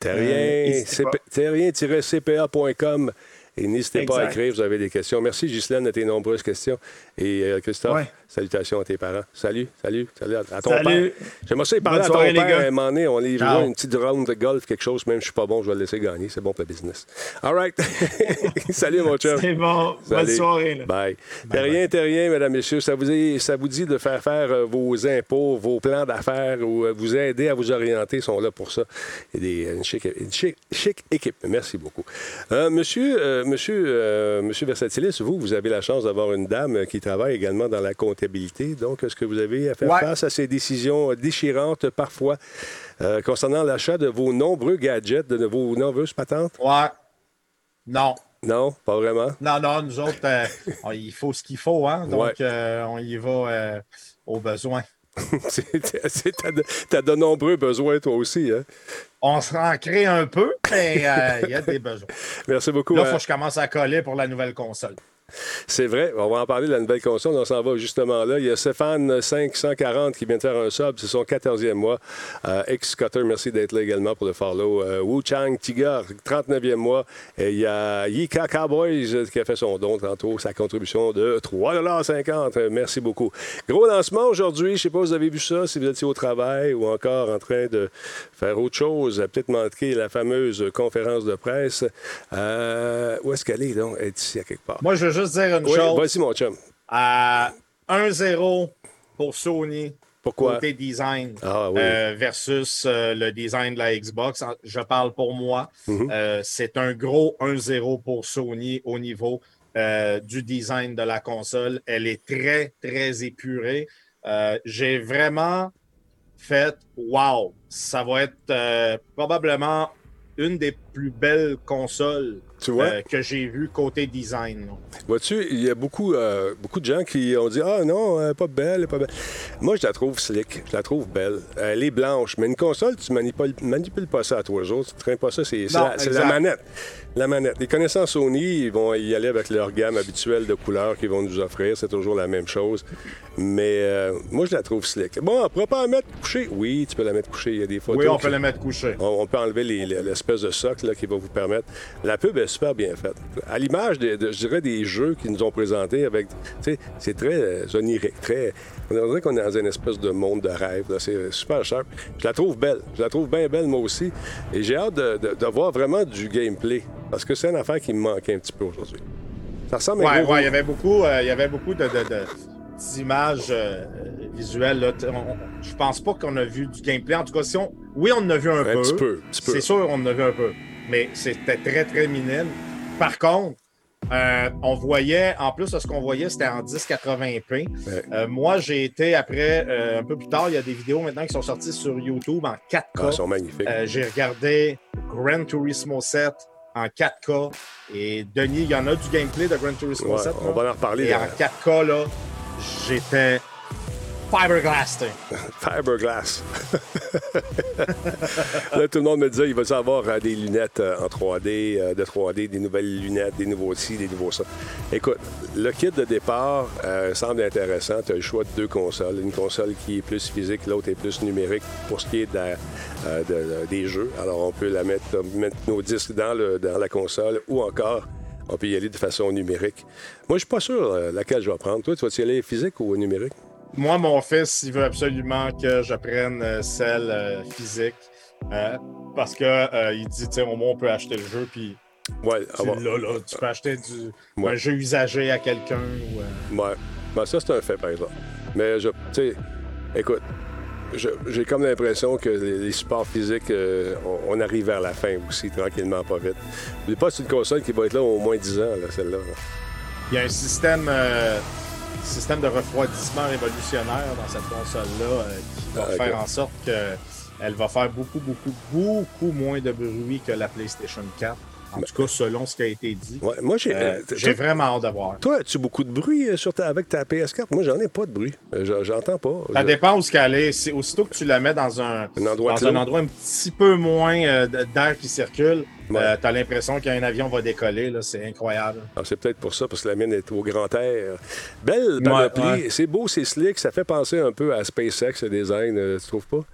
Terrien-cpa.com. Et n'hésitez pas à écrire, vous avez des questions. Merci, Ghislaine, de tes nombreuses questions. Et Christophe, Salutations à tes parents. Salut, salut, salut à, ton père. J'aimerais ça parler à ton père à un moment donné. On livre une petite round de golf, quelque chose. Même si je suis pas bon, je vais le laisser gagner. C'est bon pour le business. All right. salut, mon chum. C'est bon. Bonne soirée. Bye. T'es rien, t'es rien, mesdames, messieurs. Ça vous, dit, ça vous dit de faire faire euh, vos impôts, vos plans d'affaires ou euh, vous aider à vous orienter? Ils sont là pour ça. Y a une, chic, chic, équipe. Merci beaucoup. Euh, monsieur, monsieur, monsieur Versatilis, vous, vous avez la chance d'avoir une dame qui travaille également dans la comptabilité donc, est-ce que vous avez à faire face à ces décisions déchirantes parfois euh, concernant l'achat de vos nombreux gadgets, de vos nombreuses patentes? Ouais. Non. Non, pas vraiment? Non, non, nous autres, euh, il faut ce qu'il faut, hein? Donc, euh, on y va aux besoins. Tu as de nombreux besoins, toi aussi. Hein? On s'en crée un peu, mais il y a des besoins. Merci beaucoup. Là, il faut que je commence à coller pour la nouvelle console. C'est vrai. On va en parler de la nouvelle console. On s'en va justement là. Il y a Stéphane 540 qui vient de faire un sub. C'est son 14e mois. Euh, Ex-Cutter, merci d'être là également pour le follow. Euh, Wu Chang Tiger, 39e mois. Et il y a Yika Cowboys euh, qui a fait son don tantôt, sa contribution de 3,50 Merci beaucoup. Gros lancement aujourd'hui. Je ne sais pas si vous avez vu ça, si vous étiez au travail ou encore en train de faire autre chose. Peut-être manquer la fameuse conférence de presse. où est-ce qu'elle est, donc? Elle est ici, à quelque part. Moi, je juste dire une chose. Vas-y, mon chum. À 1-0 pour Sony. Pourquoi? Côté design ah, euh, versus euh, le design de la Xbox. Je parle pour moi. Mhm. Euh, c'est un gros 1-0 pour Sony au niveau du design de la console. Elle est très, très épurée. J'ai vraiment fait wow, ça va être probablement une des plus belles consoles euh, que j'ai vu côté design. Vois-tu, il y a beaucoup, euh, beaucoup de gens qui ont dit Ah non, elle pas belle, elle pas belle. Moi, je la trouve slick, je la trouve belle. Elle est blanche, mais une console, tu manipules, manipules pas ça à toi autres. Tu traînes pas ça, c'est la, manette. La manette. Les connaissances Sony, ils vont y aller avec leur gamme habituelle de couleurs qu'ils vont nous offrir. C'est toujours la même chose. Mais euh, moi, je la trouve slick. Bon, on pourrait pas la mettre couchée? Oui, tu peux la mettre couchée. Il y a des photos. Oui, on peut la mettre couchée. On, peut enlever l'espèce de socle qui va vous permettre. La pub est super bien faite. À l'image, de, je dirais, des jeux qu'ils nous ont présentés avec. C'est très euh, onirique. Très, on dirait qu'on est dans une espèce de monde de rêve. C'est super cher. Je la trouve belle. Je la trouve bien belle, moi aussi. Et j'ai hâte de, de, voir vraiment du gameplay. Parce que c'est une affaire qui me manquait un petit peu aujourd'hui. Ça ressemble à ouais, il y avait beaucoup, euh, il y avait beaucoup de d'images euh, visuelles. Là. je pense pas qu'on a vu du gameplay. En tout cas, si on... oui, on en a vu un, peu. C'est sûr, on en a vu un peu. Mais c'était très, très minime. Par contre, euh, on voyait, en plus de ce qu'on voyait, c'était en 1080p. Euh, moi, j'ai été après, euh, un peu plus tard, il y a des vidéos maintenant qui sont sorties sur YouTube en 4K. Ah, sont magnifiques. j'ai regardé Gran Turismo 7 en 4K. Et Denis, il y en a du gameplay de Gran Turismo 7. On va en reparler. Et en 4K, là, j'étais Fiberglass, Fiberglass. là, tout le monde me dit il va avoir des lunettes euh, en 3D, euh, de 3D, des nouvelles lunettes, des nouveaux ci, des nouveaux ça? Écoute, le kit de départ euh, semble intéressant. Tu as le choix de deux consoles. Une console qui est plus physique, l'autre est plus numérique pour ce qui est des jeux. Alors, on peut la mettre, mettre nos disques dans, le, dans la console ou encore on peut y aller de façon numérique. Moi, je suis pas sûr laquelle je vais prendre. Toi, tu vas y aller physique ou numérique? Moi, mon fils, il veut absolument que je prenne euh, celle euh, physique. Euh, parce que il dit, au moins, on peut acheter le jeu, puis ouais, tu, là, là, tu peux acheter du, un jeu usagé à quelqu'un. Ou, Ouais. Ben, ça, c'est un fait, par exemple. Mais, je, tu sais, écoute, j'ai comme l'impression que les, supports physiques, on, arrive vers la fin aussi, tranquillement, pas vite. Mais pas c'est une console qui va être là au moins 10 ans, celle-là. Il y a un système système de refroidissement révolutionnaire dans cette console-là euh, qui va ah, faire en sorte qu'elle va faire beaucoup, beaucoup, beaucoup moins de bruit que la PlayStation 4. En tout cas, selon ce qui a été dit. moi, j'ai euh, vraiment hâte de voir. Toi, as-tu beaucoup de bruit euh, sur avec ta PS4? Moi, j'en ai pas de bruit. J'entends pas. Ça dépend où ce qu'elle est. Aussitôt que tu la mets dans un, endroit, dans un endroit un petit peu moins d'air qui circule, euh, t'as l'impression qu'un avion va décoller, c'est incroyable. Ah, c'est peut-être pour ça, parce que la mienne est au grand air. Belle panoplie, c'est beau, c'est slick, ça fait penser un peu à SpaceX, le design, euh, tu trouves pas?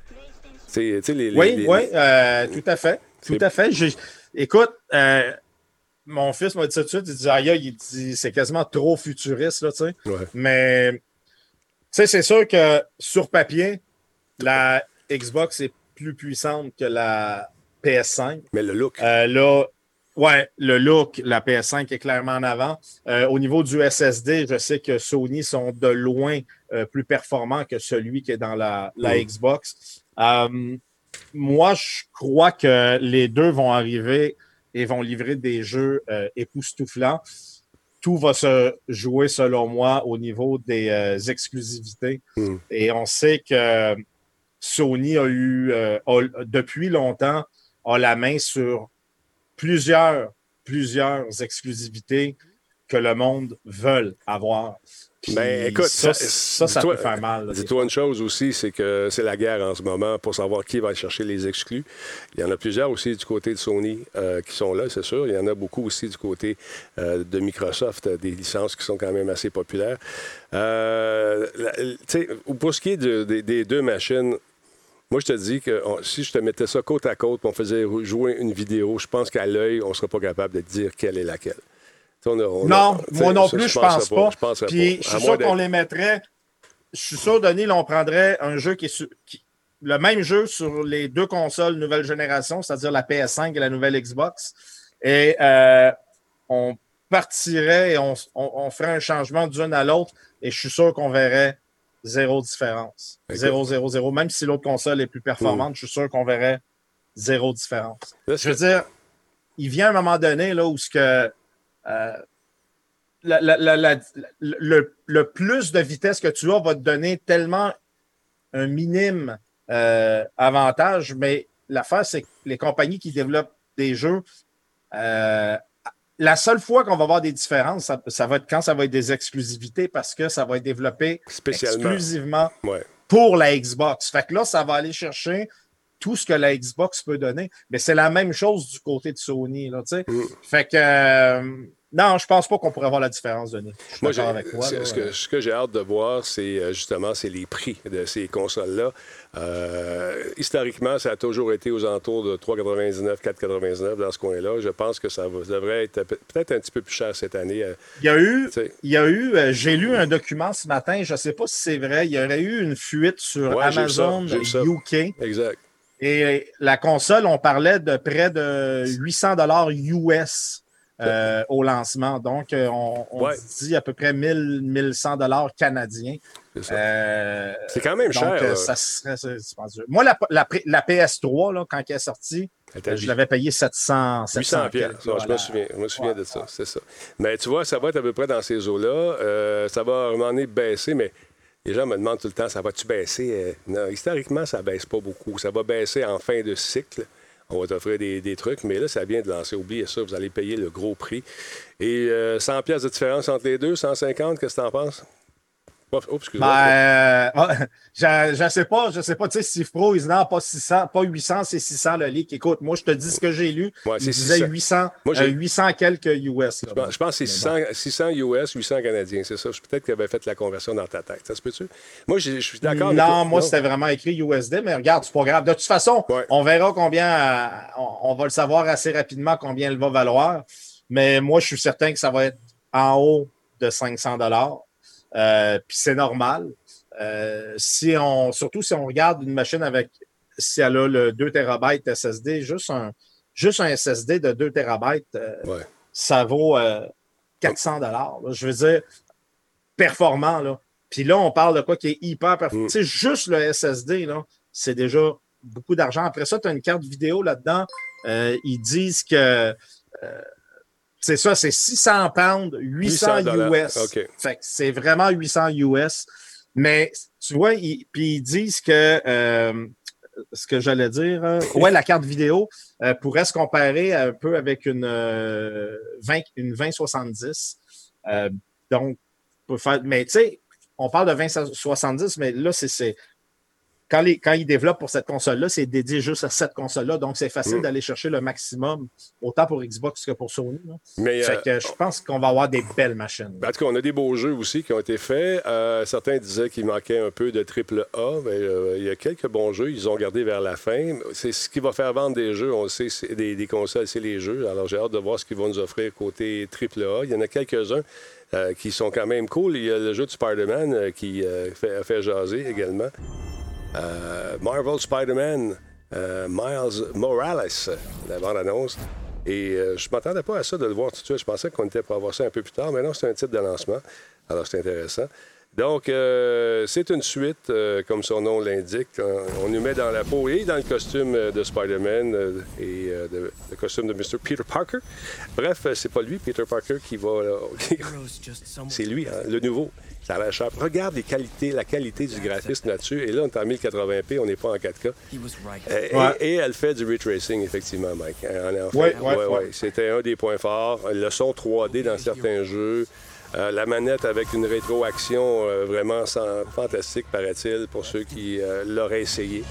oui, oui, euh, tout à fait. Tout à fait. Écoute, mon fils m'a dit ça tout de suite, il dit, aïe, il dit, c'est quasiment trop futuriste, là, tu sais. Mais, tu sais, c'est sûr que sur papier, la Xbox est plus puissante que la PS5. Mais le look. Euh, là, ouais, le look, la PS5 est clairement en avant. Euh, au niveau du SSD, je sais que Sony sont de loin euh, plus performants que celui qui est dans la, la. Xbox. moi, je crois que les deux vont arriver et vont livrer des jeux époustouflants. Tout va se jouer, selon moi, au niveau des exclusivités. Mm. Et on sait que Sony a eu, depuis longtemps, a la main sur plusieurs, plusieurs exclusivités que le monde veut avoir. Mais écoute, ça, ça, peut faire mal. Dis-toi une chose aussi, c'est que c'est la guerre en ce moment pour savoir qui va chercher les exclus. Il y en a plusieurs aussi du côté de Sony euh, qui sont là, c'est sûr. Il y en a beaucoup aussi du côté euh, de Microsoft, des licences qui sont quand même assez populaires. Euh, pour ce qui est des deux machines, moi, je te dis que si je te mettais ça côte à côte, on faisait jouer une vidéo, je pense qu'à l'œil, on ne sera pas capable de dire quelle est laquelle. non, moi non plus, je pense pas. Je Puis je suis sûr qu'on les mettrait. Je suis sûr, Denis, on prendrait un jeu qui est le même jeu sur les deux consoles nouvelle génération, c'est-à-dire la PS5 et la nouvelle Xbox. Et euh, on partirait et on, on ferait un changement d'une à l'autre. Et je suis sûr qu'on verrait zéro différence. Zéro, zéro, zéro. Même si l'autre console est plus performante, je suis sûr qu'on verrait zéro différence. je veux dire, il vient un moment donné là, où ce que, euh, le, plus de vitesse que tu as va te donner tellement un minime euh, avantage, mais l'affaire, c'est que les compagnies qui développent des jeux euh, la seule fois qu'on va avoir des différences, ça, va être quand ça va être des exclusivités parce que ça va être développé exclusivement pour la Xbox. Fait que là, ça va aller chercher tout ce que la Xbox peut donner. Mais c'est la même chose du côté de Sony. Là, mm. Fait que euh, non, je pense pas qu'on pourrait voir la différence, Denis. Moi, avec toi, ce, que, j'ai hâte de voir, c'est euh, justement c'est les prix de ces consoles-là. Euh, historiquement, ça a toujours été aux alentours de 3,99, 4,99 dans ce coin-là. Je pense que ça, devrait être peut-être un petit peu plus cher cette année. Euh, il y a eu, il y a eu j'ai lu un document ce matin, je ne sais pas si c'est vrai, il y aurait eu une fuite sur Amazon UK. Exact. Et la console, on parlait de près de 800 dollars US euh, au lancement. Donc, euh, on, on Ouais. dit à peu près 1000, 1100 dollars canadiens. C'est. Euh, quand même donc, cher. ça serait. Moi, la, la, la PS3, là, quand elle est sortie, je l'avais payé 700, 700 800 pièces. je me souviens, je me souviens Ouais, de ça, ouais. c'est ça. Mais tu vois, ça va être à peu près dans ces eaux-là. Euh, ça va à un baisser, mais les gens me demandent tout le temps, ça va-tu baisser? Non, historiquement, ça baisse pas beaucoup. Ça va baisser en fin de cycle. On va t'offrir des, des trucs, mais là, ça vient de lancer. Oubliez ça, vous allez payer le gros prix. Et euh, 100 pièces de différence entre les deux, 150, qu'est-ce que tu en penses? Oh. Ben, euh, ah, je, je sais pas, je sais pas, tu sais, Steve Pro, il dit non, pas 600, pas 800, c'est 600 le leak. Écoute, moi, je te dis ce que j'ai lu. Ouais, il disait 600. 800, Moi, j'ai- euh, 800 quelques US. là. Je pense- Je pense que c'est 600, 600 US, 800 Canadiens. C'est ça. Peut-être qu'il avait fait la conversion dans ta tête. Ça se peut-tu? Moi, je je suis d'accord. avec- Non, moi, c'était vraiment écrit USD, mais regarde, c'est pas grave. De toute façon, Ouais. on verra combien, euh, on, on va le savoir assez rapidement combien il va valoir. Mais moi, je suis certain que ça va être en haut de 500 dollars. Puis c'est normal. Euh, si on, surtout si on regarde une machine avec, si elle a le 2 TB SSD, juste un, juste un SSD de 2 TB, Ouais. ça vaut euh, 400 dollars. Je veux dire, performant. Là. Puis là, on parle de quoi qui est hyper performant. Mm. Tu sais, juste le SSD, là, c'est déjà beaucoup d'argent. Après ça, tu as une carte vidéo là-dedans. Euh, ils disent que euh, c'est ça, c'est 600 pounds, 800 $800. US. Fait que c'est vraiment 800 US. Mais tu vois, ils, puis ils disent que euh, ce que j'allais dire, euh, ouais, la carte vidéo euh, pourrait se comparer un peu avec une, euh, 20, une 2070. Euh, donc, pour faire, mais tu sais, on parle de 2070, mais là, c'est. Quand, les, quand ils développent pour cette console-là, c'est dédié juste à cette console-là. Donc, c'est facile Mm. d'aller chercher le maximum, autant pour Xbox que pour Sony. là. Mais, Fait euh, que je pense qu'on va avoir des belles machines. En tout cas, on a des beaux jeux aussi qui ont été faits. Euh, certains disaient qu'il manquait un peu de triple A, mais euh, il y a quelques bons jeux. Ils ont gardé vers la fin. C'est ce qui va faire vendre des jeux. On le sait, c'est des, des consoles, c'est les jeux. Alors, j'ai hâte de voir ce qu'ils vont nous offrir côté triple A. Il y en a quelques-uns euh, qui sont quand même cool. Il y a le jeu de Spider-Man euh, qui euh, fait, a fait jaser également. Euh, Marvel Spider-Man, euh, Miles Morales, la bande-annonce. Et euh, je ne m'attendais pas à ça de le voir tout de suite. Je pensais qu'on était pour avoir ça un peu plus tard, mais non, c'est un titre de lancement. Alors, c'est intéressant. Donc, euh, c'est une suite, euh, comme son nom l'indique. On, on nous met dans la peau et dans le costume euh, de Spider-Man euh, et euh, de- le costume de Mr. Peter Parker. Bref, euh, c'est pas lui, Peter Parker, qui va... c'est lui, hein, le nouveau. Ça a l'air cher. Regarde les qualités, la qualité du graphisme là-dessus. Et là, on est en 1080p, on n'est pas en 4K. Euh, et, et elle fait du ray tracing, effectivement, Mike. Euh, en fait, Ouais, ouais, ouais. C'était un des points forts. Le son 3D dans certains jeux. Euh, la manette avec une rétroaction euh, vraiment sans- fantastique, paraît-il, pour ceux qui euh, l'auraient essayé.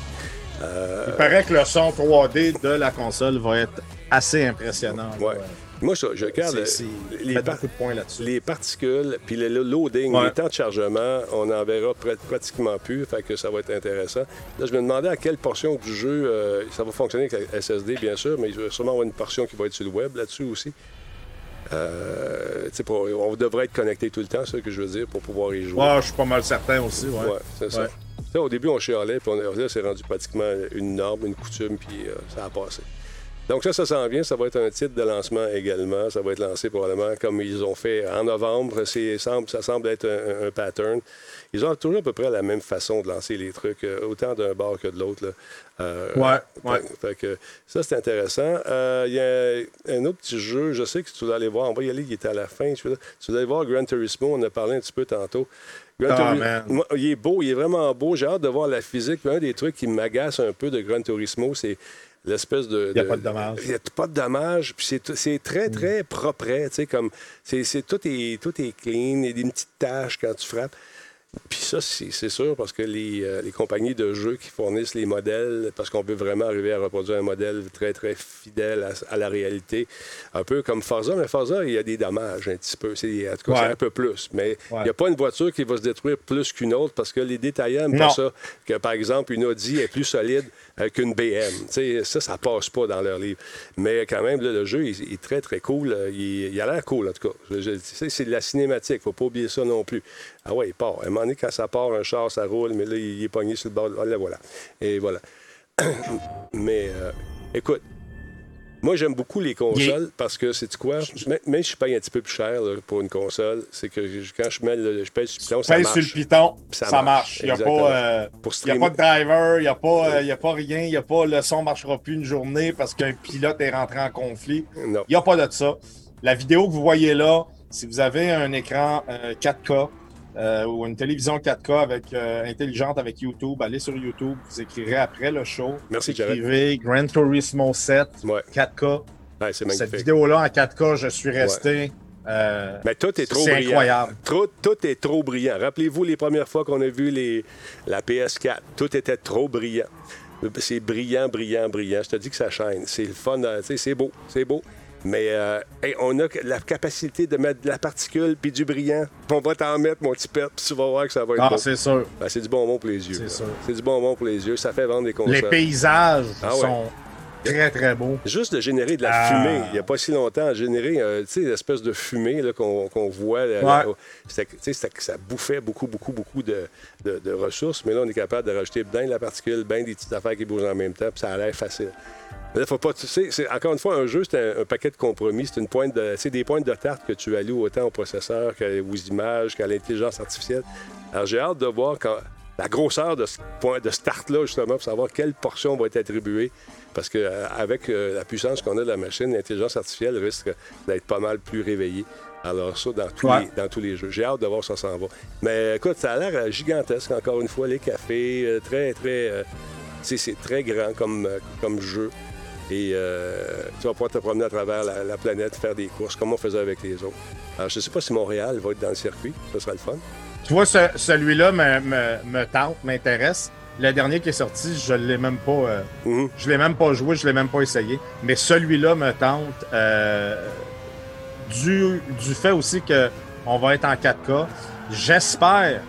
Il paraît que le son 3D de la console va être assez impressionnant. ouais. Moi, ça, je regarde les, Faites par- beaucoup de points là-dessus. les particules, puis le loading, Ouais. les temps de chargement, on en verra pr- pratiquement plus, fait que ça va être intéressant. Là, je me demandais à quelle portion du jeu euh, ça va fonctionner avec la SSD, bien sûr, mais il va sûrement avoir une portion qui va être sur le web là-dessus aussi. Euh, pour- on devrait être connecté tout le temps, c'est ce que je veux dire, pour pouvoir y jouer. Ouais, je suis pas mal certain aussi. Ouais. Ouais, c'est ça. Ouais. Au début, on chialait, puis on, là, c'est rendu pratiquement une norme, une coutume, puis euh, ça a passé. Donc ça, ça s'en vient. Ça va être un titre de lancement également. Ça va être lancé probablement comme ils ont fait en novembre. C'est, semble- ça semble être un, un pattern. Ils ont toujours à peu près la même façon de lancer les trucs, euh, autant d'un bord que de l'autre. Euh, Ouais, ouais. fait- fait que ça, c'est intéressant. Euh, Il y a un autre petit jeu, je sais que tu dois aller voir. On va y aller, il était à la fin. Tu dois aller voir Gran Turismo. On en a parlé un petit peu tantôt. Gran Ah, Turi- man. Moi, il est beau, il est vraiment beau. J'ai hâte de voir la physique. Puis un des trucs qui m'agace un peu de Gran Turismo, c'est l'espèce de. Il y a pas de dommages. Il n'y a pas de dommages. Puis c'est, tout- c'est très, très propre. Tu sais, comme. C'est, tout, est, tout est clean. Il y a des petites taches quand tu frappes. Puis ça, c'est sûr, parce que les, euh, les compagnies de jeux qui fournissent les modèles, parce qu'on veut vraiment arriver à reproduire un modèle très, très fidèle à, à la réalité, un peu comme Forza, mais Forza, il y a des dommages un petit peu. C'est, en tout cas, Ouais. un peu plus. Mais il n'y a pas une voiture qui va se détruire plus qu'une autre, parce que les détaillants n'aiment Non. pas ça. Que, par exemple, une Audi est plus solide euh, qu'une BM. Tu sais, ça, ça passe pas dans leur livre. Mais quand même, le jeu, il, est très, très cool. Euh, Il, a l'air cool, en tout cas. C'est de la cinématique. faut pas oublier ça non plus. Ah ouais, il part. À un moment donné, quand ça part, un char, ça roule, mais là, il est pogné sur le bord. Là, voilà. Et voilà. mais, euh, écoute, Moi, j'aime beaucoup les consoles parce que, c'est quoi? Même même si je paye un petit peu plus cher là, pour une console, c'est que je- quand je mets le, je pèse sur le piton, ça marche. sur le piton, ça ça, marche. Il n'y a, euh, y a pas de driver, il n'y a, pas, euh, il y a pas rien, il n'y a pas le son ne marchera plus une journée parce qu'un pilote est rentré en conflit. Il n'y a pas de ça. La vidéo que vous voyez là, si vous avez un écran euh, 4K euh, ou une télévision 4K avec, euh, intelligente avec YouTube, allez sur YouTube, vous écrirez après le show. Merci, vous Jared. écrivez Gran Turismo 7 Ouais. 4K. Ouais, c'est Cette vidéo-là en 4K, je suis resté. euh, Mais tout est trop C'est brillant. incroyable. Trop- tout est trop brillant. Rappelez-vous les premières fois qu'on a vu les, la PS4. Tout était trop brillant. C'est brillant, brillant, brillant. Je te dis que ça chaîne. C'est le fun. euh, C'est beau. C'est beau. Mais euh, hey, on a la capacité de mettre de la particule puis du brillant. On va t'en mettre, mon petit pet, puis tu vas voir que ça va être Ah, bon. c'est sûr. Ben, c'est du bonbon pour les yeux. C'est sûr. C'est du bonbon pour les yeux. Ça fait vendre des consoles. Les paysages Ah ouais. sont très, très beaux. Juste de générer de la Ah. fumée. Il n'y a pas si longtemps, générer euh, tu sais, l'espèce de fumée qu'on voit. là, Ouais. là, ça bouffait beaucoup, beaucoup, beaucoup de, de- de ressources. Mais là, on est capable de rajouter bien de la particule, bien des petites affaires qui bougent en même temps, puis ça a l'air facile. Mais là, faut pas, tu sais, c'est- encore une fois, un jeu, c'est un, un paquet de compromis. C'est une pointe de, c'est des pointes de tarte que tu alloues autant au processeur qu'aux images, qu'à l'intelligence artificielle. Alors, j'ai hâte de voir quand, la grosseur de ce point de start-là, justement, pour savoir quelle portion va être attribuée. Parce qu'avec la puissance qu'on a de la machine, l'intelligence artificielle risque d'être pas mal plus réveillée. Alors, ça, dans tous, Ouais. les, dans tous les jeux. J'ai hâte de voir ça s'en va. Mais écoute, ça a l'air euh, gigantesque, encore une fois, les cafés, euh, très, très. euh, tu sais, c'est très grand comme, euh, comme jeu. Et euh, tu vas pouvoir te promener à travers la, la planète, faire des courses, comme on faisait avec les autres. Alors, je ne sais pas si Montréal va être dans le circuit. Ce sera le fun. Tu vois, ce- celui-là me, me, me tente, m'intéresse. Le dernier qui est sorti, je l'ai même pas, euh, Mhm. je l'ai même pas joué, je l'ai même pas essayé. Mais celui-là me tente euh, du, du fait aussi que on va être en 4K. J'espère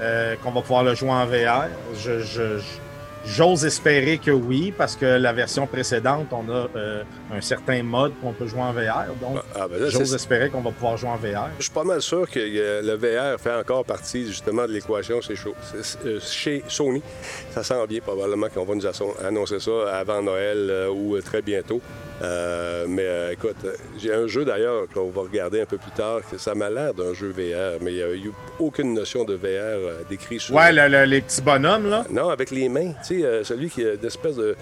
euh, qu'on va pouvoir le jouer en VR. Je, je- je- J'ose espérer que oui, parce que la version précédente, on a euh, un certain mode qu'on peut jouer en VR. Donc, Ah, ben là, j'ose espérer qu'on va pouvoir jouer en VR. Je suis pas mal sûr que euh, le VR fait encore partie justement de l'équation chez, euh, chez Sony. Ça sent bien probablement qu'on va nous annoncer ça avant Noël euh, ou très bientôt. Euh, mais écoute, j'ai un jeu d'ailleurs qu'on va regarder un peu plus tard, que ça m'a l'air d'un jeu VR, mais il n'y a eu aucune notion de VR décrit sur. Ouais, le- le- les petits bonhommes, là. Non, avec les mains, tu sais, euh, celui qui a d'espèce de.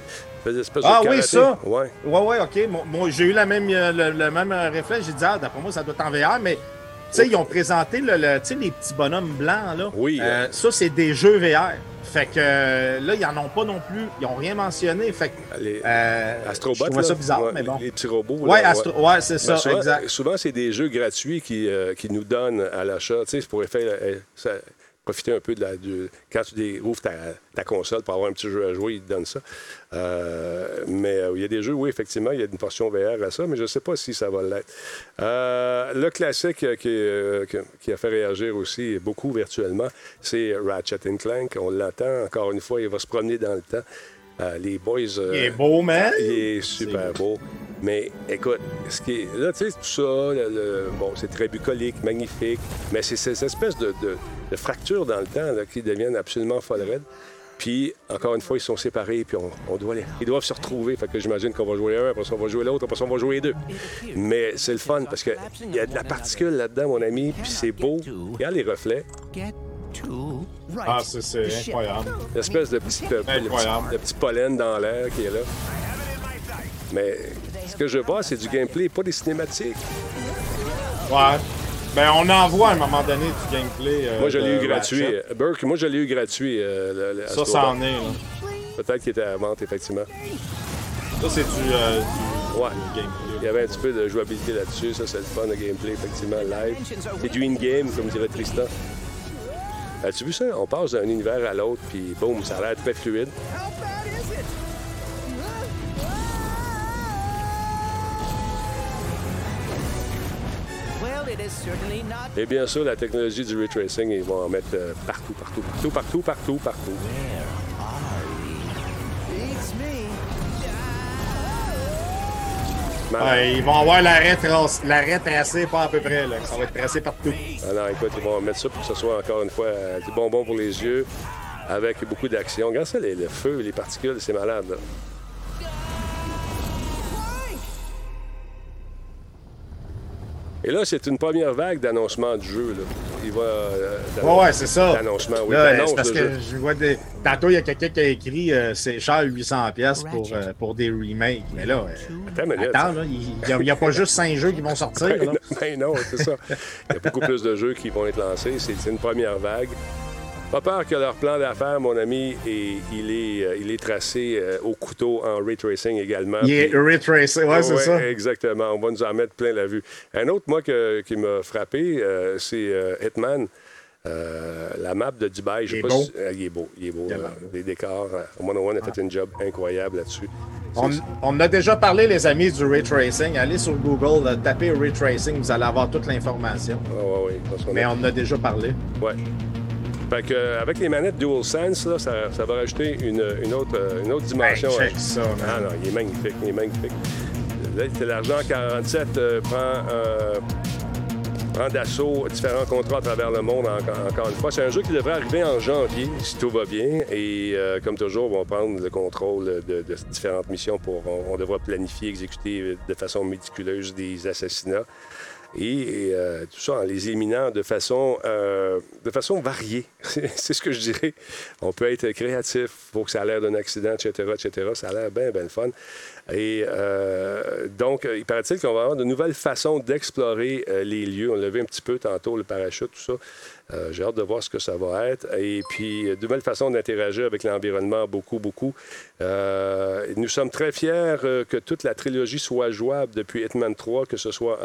Ah de oui, ça! Ouais. Ouais, ouais, OK. Moi, j'ai eu la même, euh, le, le même euh, réflexe. J'ai dit, ah, d'après moi, ça doit être en VR, mais. Tu sais, ils ont présenté le, le- tu sais, les petits bonhommes blancs, là. Oui. Euh, ça, c'est des jeux VR. Fait que euh, là, ils en ont pas non plus. Ils ont rien mentionné. Fait que. Les Euh, je là. ça bizarre, Ouais, mais bon. Les, les petits robots. Ouais, là, Astro- ouais, c'est ça, souvent, exact. souvent, c'est des jeux gratuits qui, euh, qui nous donnent à l'achat. Tu sais, pour faire, euh, ça- profiter un peu de la. quand tu dé- ouvres ta, console pour avoir un petit jeu à jouer, ils te donnent ça. Euh, mais euh, il y a des jeux, oui, effectivement, il y a une portion VR à ça, mais je ne sais pas si ça va l'être. Euh, le classique qui, qui- a fait réagir aussi beaucoup virtuellement, c'est Ratchet Clank. On l'entend, encore une fois, il va se promener dans le temps. Euh, les boys. euh, Il est beau, man. il est super beau. Mais écoute, ce qui est, là, tu sais, tout ça, le- le- bon, c'est très bucolique, magnifique, mais c'est cette espèce de, de, de fracture dans le temps là, qui deviennent absolument folle raide. Puis, encore une fois, ils sont séparés, puis on, on doit les, ils doivent se retrouver. Fait que j'imagine qu'on va jouer un, après ça, on va jouer l'autre, après ça, on va jouer les deux. Mais c'est le fun parce qu'il y a de la particule là-dedans, mon ami, puis c'est beau. Regarde les reflets. Ah, c'est- c'est incroyable. L'espèce de petit, le petit- pollen dans l'air qui est là. Mais ce que je vois, c'est du gameplay, pas des cinématiques. Ouais. Ben, on en voit à un moment donné du gameplay. euh, Moi, je l'ai de eu gratuit. Ratchet. Euh, Burke, moi, je l'ai eu gratuit. euh, le- le Ça, ça en est, là. Peut-être qu'il était à la vente, effectivement. Ça, c'est du, euh, du- Ouais. du gameplay. Il y avait un petit peu de jouabilité là-dessus. Ça, c'est le fun, le gameplay, effectivement, live. C'est du in-game, comme dirait Tristan. As-tu vu ça? On passe d'un univers à l'autre, puis boum, ça a l'air très fluide. Et bien sûr, la technologie du ray tracing, ils vont en mettre euh, partout, partout, partout, partout, partout, partout. Ouais, ils vont avoir l'arrêt trac- l'arrêt tracé, pas à peu près, là. Ça va être tracé partout. Ah non, écoute, ils vont mettre ça pour que ce soit encore une fois euh, du bonbon pour les yeux, avec beaucoup d'action. Regarde ça, les- le feu, les particules, c'est malade. Là. Et là, c'est une première vague d'annoncement du jeu. Là. Il va. euh, Ouais, ouais, c'est ça. D'annoncement, oui. C'est parce que jeu. je vois des. Tantôt, il y a quelqu'un qui a écrit euh, c'est cher 800$ pièces pour, euh, pour des remakes. Mais là, euh, Attends une minute. attends, là, il n'y a, pas juste 5 jeux qui vont sortir. Ben, là. non, non, c'est ça. Il y a beaucoup plus de jeux qui vont être lancés. C'est une première vague. Pas peur que leur plan d'affaires, mon ami, et il, est, euh, il est tracé euh, au couteau en ray tracing également. Il est Puis- retracé, ouais, c'est Ouais, ça. Exactement. On va nous en mettre plein la vue. Un autre, moi, que- qui m'a frappé, euh, c'est euh, Hitman. Euh, la map de Dubaï, je sais pas beau. si- euh, il est beau. Il est beau. Il euh, les décors. Euh, One One a fait un job incroyable là-dessus. On, on a déjà parlé, les amis, du ray tracing. Allez sur Google, euh, tapez ray tracing, vous allez avoir toute l'information. Ah, ouais, ouais, parce qu'on Mais a- on en a déjà parlé. Ouais. Fait que, euh, avec les manettes DualSense, là, ça, ça va rajouter une, une autre, euh, une autre dimension. Hey, check ça, man. Ah non, il est magnifique, il est magnifique. L'argent 47 euh, prend, euh, prend d'assaut différents contrats à travers le monde encore, encore une fois. C'est un jeu qui devrait arriver en janvier, si tout va bien. Et euh, comme toujours, on va prendre le contrôle de, de différentes missions pour. On, on devra planifier, exécuter de façon méticuleuse des assassinats. Et, euh, tout ça en les éliminant de façon, euh, de façon variée. C'est ce que je dirais. On peut être créatif, faut que ça a l'air d'un accident, etc., etc. Ça a l'air bien, bien fun. Et euh, donc, il paraît-il qu'on va avoir de nouvelles façons d'explorer les lieux. On l'a vu un petit peu tantôt, le parachute, tout ça. J'ai hâte de voir ce que ça va être. Et puis, de nouvelles façons d'interagir avec l'environnement, beaucoup, beaucoup. Nous sommes très fiers que toute la trilogie soit jouable depuis Hitman 3, que ce soit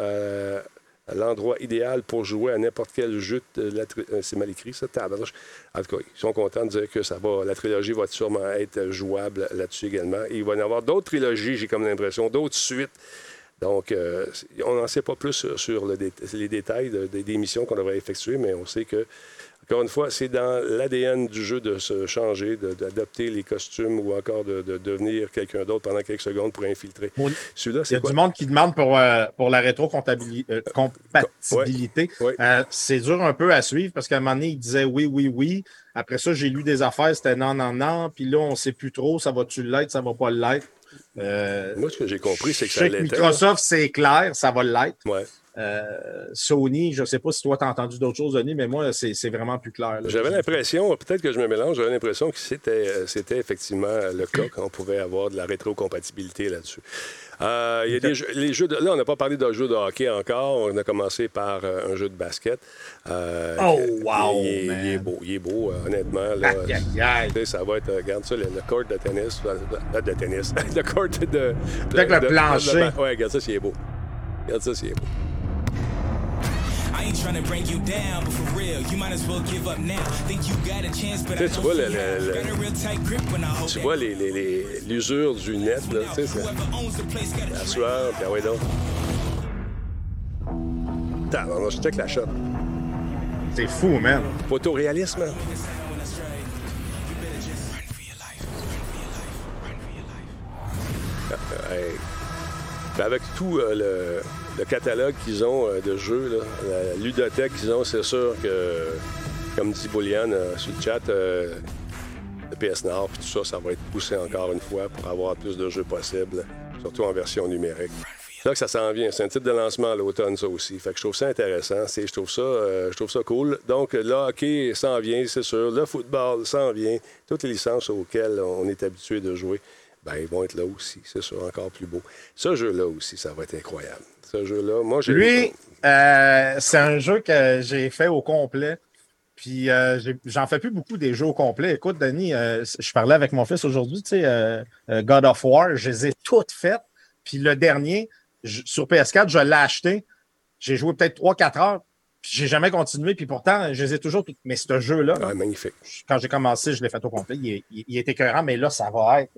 l'endroit idéal pour jouer à n'importe quel jeu. euh, C'est mal écrit, ça. En tout cas, ils sont contents de dire que ça va, la trilogie va sûrement être jouable là-dessus également. Il va y en avoir d'autres trilogies, j'ai comme l'impression, d'autres suites. Donc, euh, on n'en sait pas plus sur, les détails de- de- des missions qu'on devrait effectuer, mais on sait que, encore une fois, c'est dans l'ADN du jeu de se changer, d'adapter les costumes ou encore de, de devenir quelqu'un d'autre pendant quelques secondes pour infiltrer. Bon, Celui-là, Il y a quoi? du monde qui demande pour, euh, pour la rétro-compatibilité. Ouais. Euh, c'est dur un peu à suivre parce qu'à un moment donné, il disait oui, oui, oui. Après ça, j'ai lu des affaires, c'était non, non, non. Puis là, on ne sait plus trop, ça va-tu l'être, ça va pas l'être. Euh, Moi, ce que j'ai compris, c'est que ça l'était. Microsoft, c'est clair, ça va l'être. Ouais. Euh, Sony, je ne sais pas si toi, tu as entendu d'autres choses, Denis, mais moi, c'est vraiment plus clair. J'avais l'impression, peut-être que je me mélange, j'avais l'impression que c'était, euh, effectivement le cas qu'on pouvait avoir de la rétrocompatibilité là-dessus. Euh, il y a des jeux, les jeux de, là, on n'a pas parlé d'un jeu de hockey encore. On a commencé par euh, un jeu de basket. Euh, Oh, wow, Il est, man. il est beau, il est beau, honnêtement. Là, Aïe, aïe, aïe. tu sais, ça va être, regarde ça, le, le court de tennis, de, tennis, le court de... de Avec le plancher. ouais, regarde ça, c'est beau. Regarde ça, c'est beau. Tu sais, tu vois, don't le- see how. le- le- Got a real tight grip when I hold Tu vois les- les- les- l'usure du net, là, tu sais, c'est Whoever owns the place got la sueur, puis ah ouais donc. Attends, je check la shot. C'est fou, man. Photoréalisme. hein? Hey. Puis avec tout euh, le, le catalogue qu'ils ont euh, de jeux, la ludothèque qu'ils ont, c'est sûr que, comme dit Bouliane euh, sur le chat, euh, le PS Nord puis tout ça, ça va être poussé encore une fois pour avoir plus de jeux possibles, surtout en version numérique. Là que ça s'en vient, c'est un titre de lancement à l'automne, ça aussi. Fait que je trouve ça intéressant, je trouve ça, euh, je trouve ça cool. Donc le hockey s'en vient, c'est sûr. Le football s'en vient. Toutes les licences auxquelles on est habitué de jouer, ben, ils vont être là aussi, c'est sûr, encore plus beau. Ce jeu-là aussi, ça va être incroyable. Ce jeu-là, moi, j'ai... Lui, euh, c'est un jeu que j'ai fait au complet. Puis euh, j'en fais plus beaucoup des jeux au complet. Écoute, Denis, euh, je parlais avec mon fils aujourd'hui, tu sais, God of War, je les ai toutes faites. Puis le dernier, je- sur PS4, je l'ai acheté. J'ai joué peut-être 3-4 heures. Puis j'ai jamais continué. Puis pourtant, je les ai toujours toutes. Mais ce jeu-là, Ah, magnifique. quand j'ai commencé, je l'ai fait au complet. Il, il, il est écœurant, mais là, ça va être.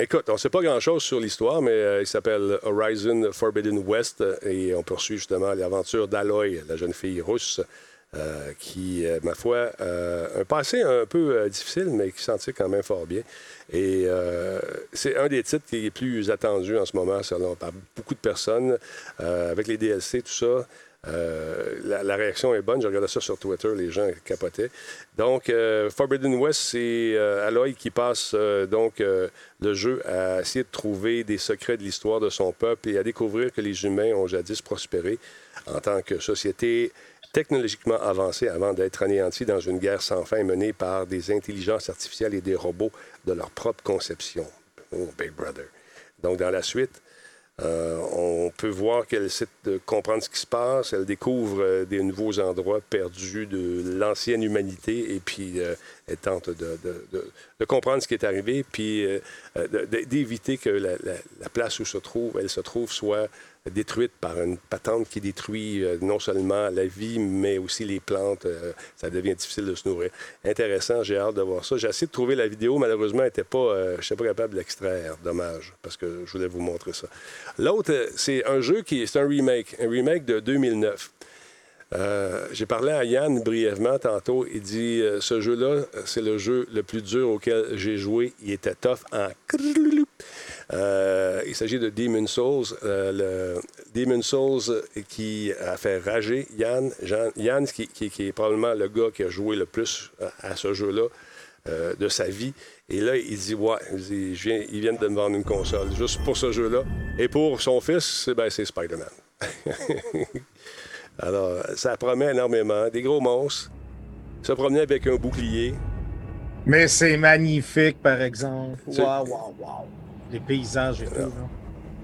Écoute, on ne sait pas grand-chose sur l'histoire, mais euh, il s'appelle Horizon Forbidden West euh, et on poursuit justement l'aventure d'Aloy, la jeune fille russe, euh, qui, ma foi, euh, un passé un peu difficile, mais qui s'en quand même fort bien. Et c'est un des titres qui est plus attendu en ce moment selon, par beaucoup de personnes, avec les DLC, tout ça. Euh, la, réaction est bonne. Je regardais ça sur Twitter, les gens capotaient. Donc, euh, Forbidden West, c'est euh, Aloy qui passe euh, donc le jeu à essayer de trouver des secrets de l'histoire de son peuple et à découvrir que les humains ont jadis prospéré en tant que société technologiquement avancée avant d'être anéantis dans une guerre sans fin menée par des intelligences artificielles et des robots de leur propre conception. Oh, Big Brother. Donc, dans la suite, euh, on peut voir qu'elle essaie de comprendre ce qui se passe. Elle découvre euh, des nouveaux endroits perdus de l'ancienne humanité et puis euh, elle tente de, comprendre ce qui est arrivé puis d'éviter que la, la- la place où elle se trouve soit détruite par une patente qui détruit euh, non seulement la vie, mais aussi les plantes. Euh, ça devient difficile de se nourrir. Intéressant, j'ai hâte de voir ça. J'ai essayé de trouver la vidéo, malheureusement, était pas, euh, je n'étais pas capable de l'extraire. Dommage, parce que je voulais vous montrer ça. L'autre, c'est un jeu qui est un remake, un remake de 2009. Euh, J'ai parlé à Yann brièvement tantôt. Il dit ce jeu-là, c'est le jeu le plus dur auquel j'ai joué. Il était tough en. Euh, il s'agit de Demon Souls. Euh, le Demon Souls qui a fait rager Yann. Jean- Yann, qui, qui- qui est probablement le gars qui a joué le plus à, à ce jeu-là euh, de sa vie. Et là, il dit Ouais, il dit, viens- ils viennent de me vendre une console juste pour ce jeu-là. Et pour son fils, c'est ben, c'est Spider-Man. Alors, ça promet énormément. Des gros monstres. Se promener avec un bouclier. Mais c'est magnifique, par exemple. Waouh, waouh, waouh. Les paysages et tout. là.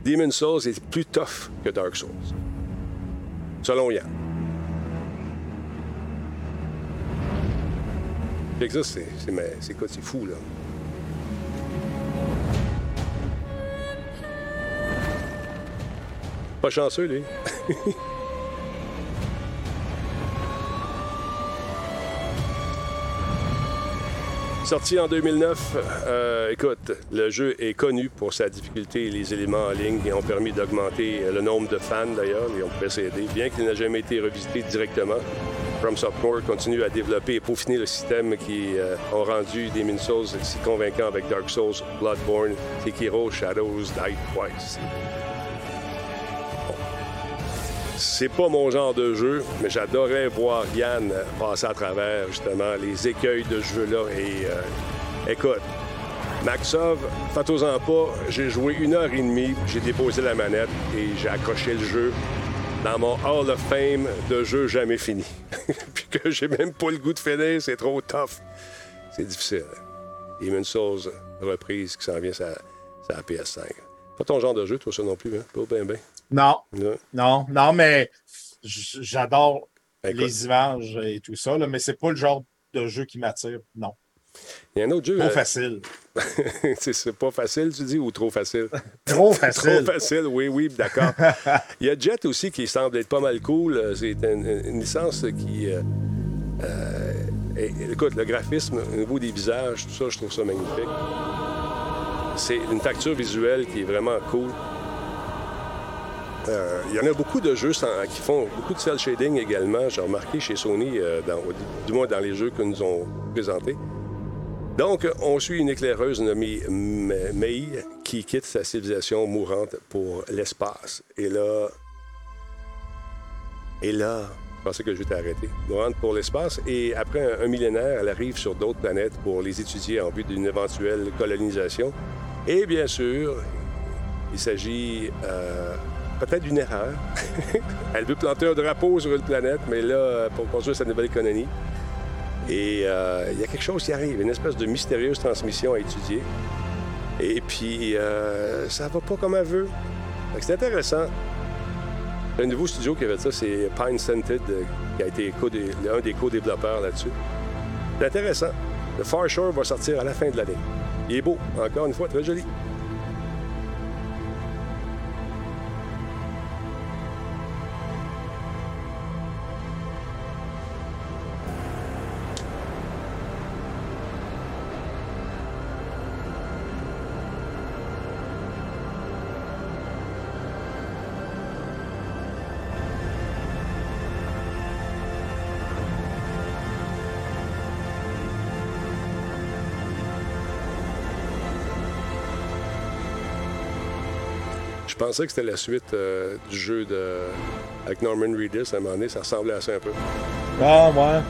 Demon Souls est plus tough que Dark Souls. Selon Yann. Fait que ça, c'est, c'est, mais c'est quoi, c'est fou, là. Pas chanceux, lui. Sorti en 2009, euh, écoute, le jeu est connu pour sa difficulté et les éléments en ligne qui ont permis d'augmenter le nombre de fans d'ailleurs, et on pouvait s'aider. Bien qu'il n'ait jamais été revisité directement, From Software continue à développer et peaufiner le système qui euh, ont rendu Demon's Souls si convaincant avec Dark Souls, Bloodborne, Sekiro, Shadows, Die Twice. C'est pas mon genre de jeu, mais j'adorais voir Yann passer à travers justement les écueils de jeu-là. Et euh, écoute, Maxov, faites-en pas, j'ai joué une heure et demie, j'ai déposé la manette et j'ai accroché le jeu dans mon Hall of Fame de jeux jamais fini. Puis que j'ai même pas le goût de finir, c'est trop tough. C'est difficile. Demon's Souls, reprise qui s'en vient sur la PS5. Pas ton genre de jeu, toi, ça non plus, hein? Pas bien, bien. Non, Non. non, non, mais j'adore Écoute. les images et tout ça, là, mais c'est pas le genre de jeu qui m'attire. Non. Il y a un autre jeu. Trop euh, facile. c'est pas facile, tu dis, ou trop facile? Trop Trop facile. facile, oui, oui, d'accord. Il y a Jet aussi qui semble être pas mal cool. Euh, C'est une, une licence qui. euh, euh, écoute, le graphisme, au niveau des visages, tout ça, je trouve ça magnifique. C'est une facture visuelle qui est vraiment cool. Euh, Il y en a beaucoup de jeux qui font beaucoup de cel shading également. J'ai remarqué chez Sony, euh, du moins dans les jeux que nous ont présentés. Donc, on suit une éclaireuse nommée Mei qui quitte sa civilisation mourante pour l'espace. Et là. Et là. Je pensais que je vais t'arrêter. Mourante pour l'espace. Et après un, un millénaire, elle arrive sur d'autres planètes pour les étudier en vue d'une éventuelle colonisation. Et bien sûr, il s'agit euh, peut-être d'une erreur. elle veut planter un drapeau sur une planète, mais là, pour construire sa nouvelle colonie. Et euh, il y a quelque chose qui arrive, une espèce de mystérieuse transmission à étudier. Et puis, euh, ça va pas comme elle veut. C'est intéressant. Un nouveau studio qui avait ça, c'est Pine Scented, euh, qui a été un des co-développeurs là-dessus. C'est intéressant. Le Far Shore va sortir à la fin de l'année. Il est beau, encore une fois, très joli. Pensais que c'était la suite euh, du jeu de... avec Norman Reedus. À un moment donné, ça ressemblait à ça un peu. Ah, ouais.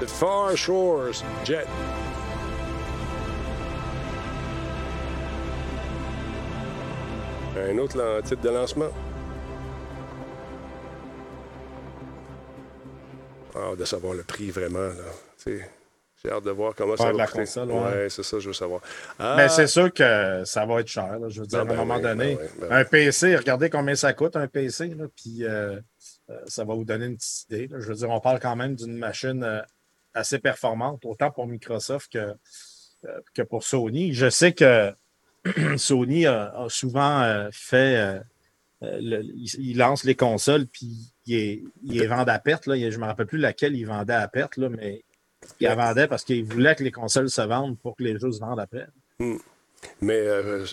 The Far Shores Jet. Un autre lan- titre de lancement. Ah, de savoir le prix vraiment. Là. J'ai hâte de voir comment ça va de la coûter. console, ouais. c'est ça, je veux savoir. Ah, Mais c'est sûr que ça va être cher. là. Je veux dire, Ah, à ben un moment oui, donné, ben oui, ben un PC, regardez combien ça coûte un PC, là, puis euh, euh, ça va vous donner une petite idée. là. Je veux dire, on parle quand même d'une machine euh, assez performante, autant pour Microsoft que, euh, que pour Sony. Je sais que Sony a, a souvent fait. le- il, lance les consoles, puis il est, il est vendait à perte. Là. Je ne me rappelle plus laquelle il vendait à perte, là, mais il la vendait parce qu'il voulait que les consoles se vendent pour que les jeux se vendent après. Mais euh,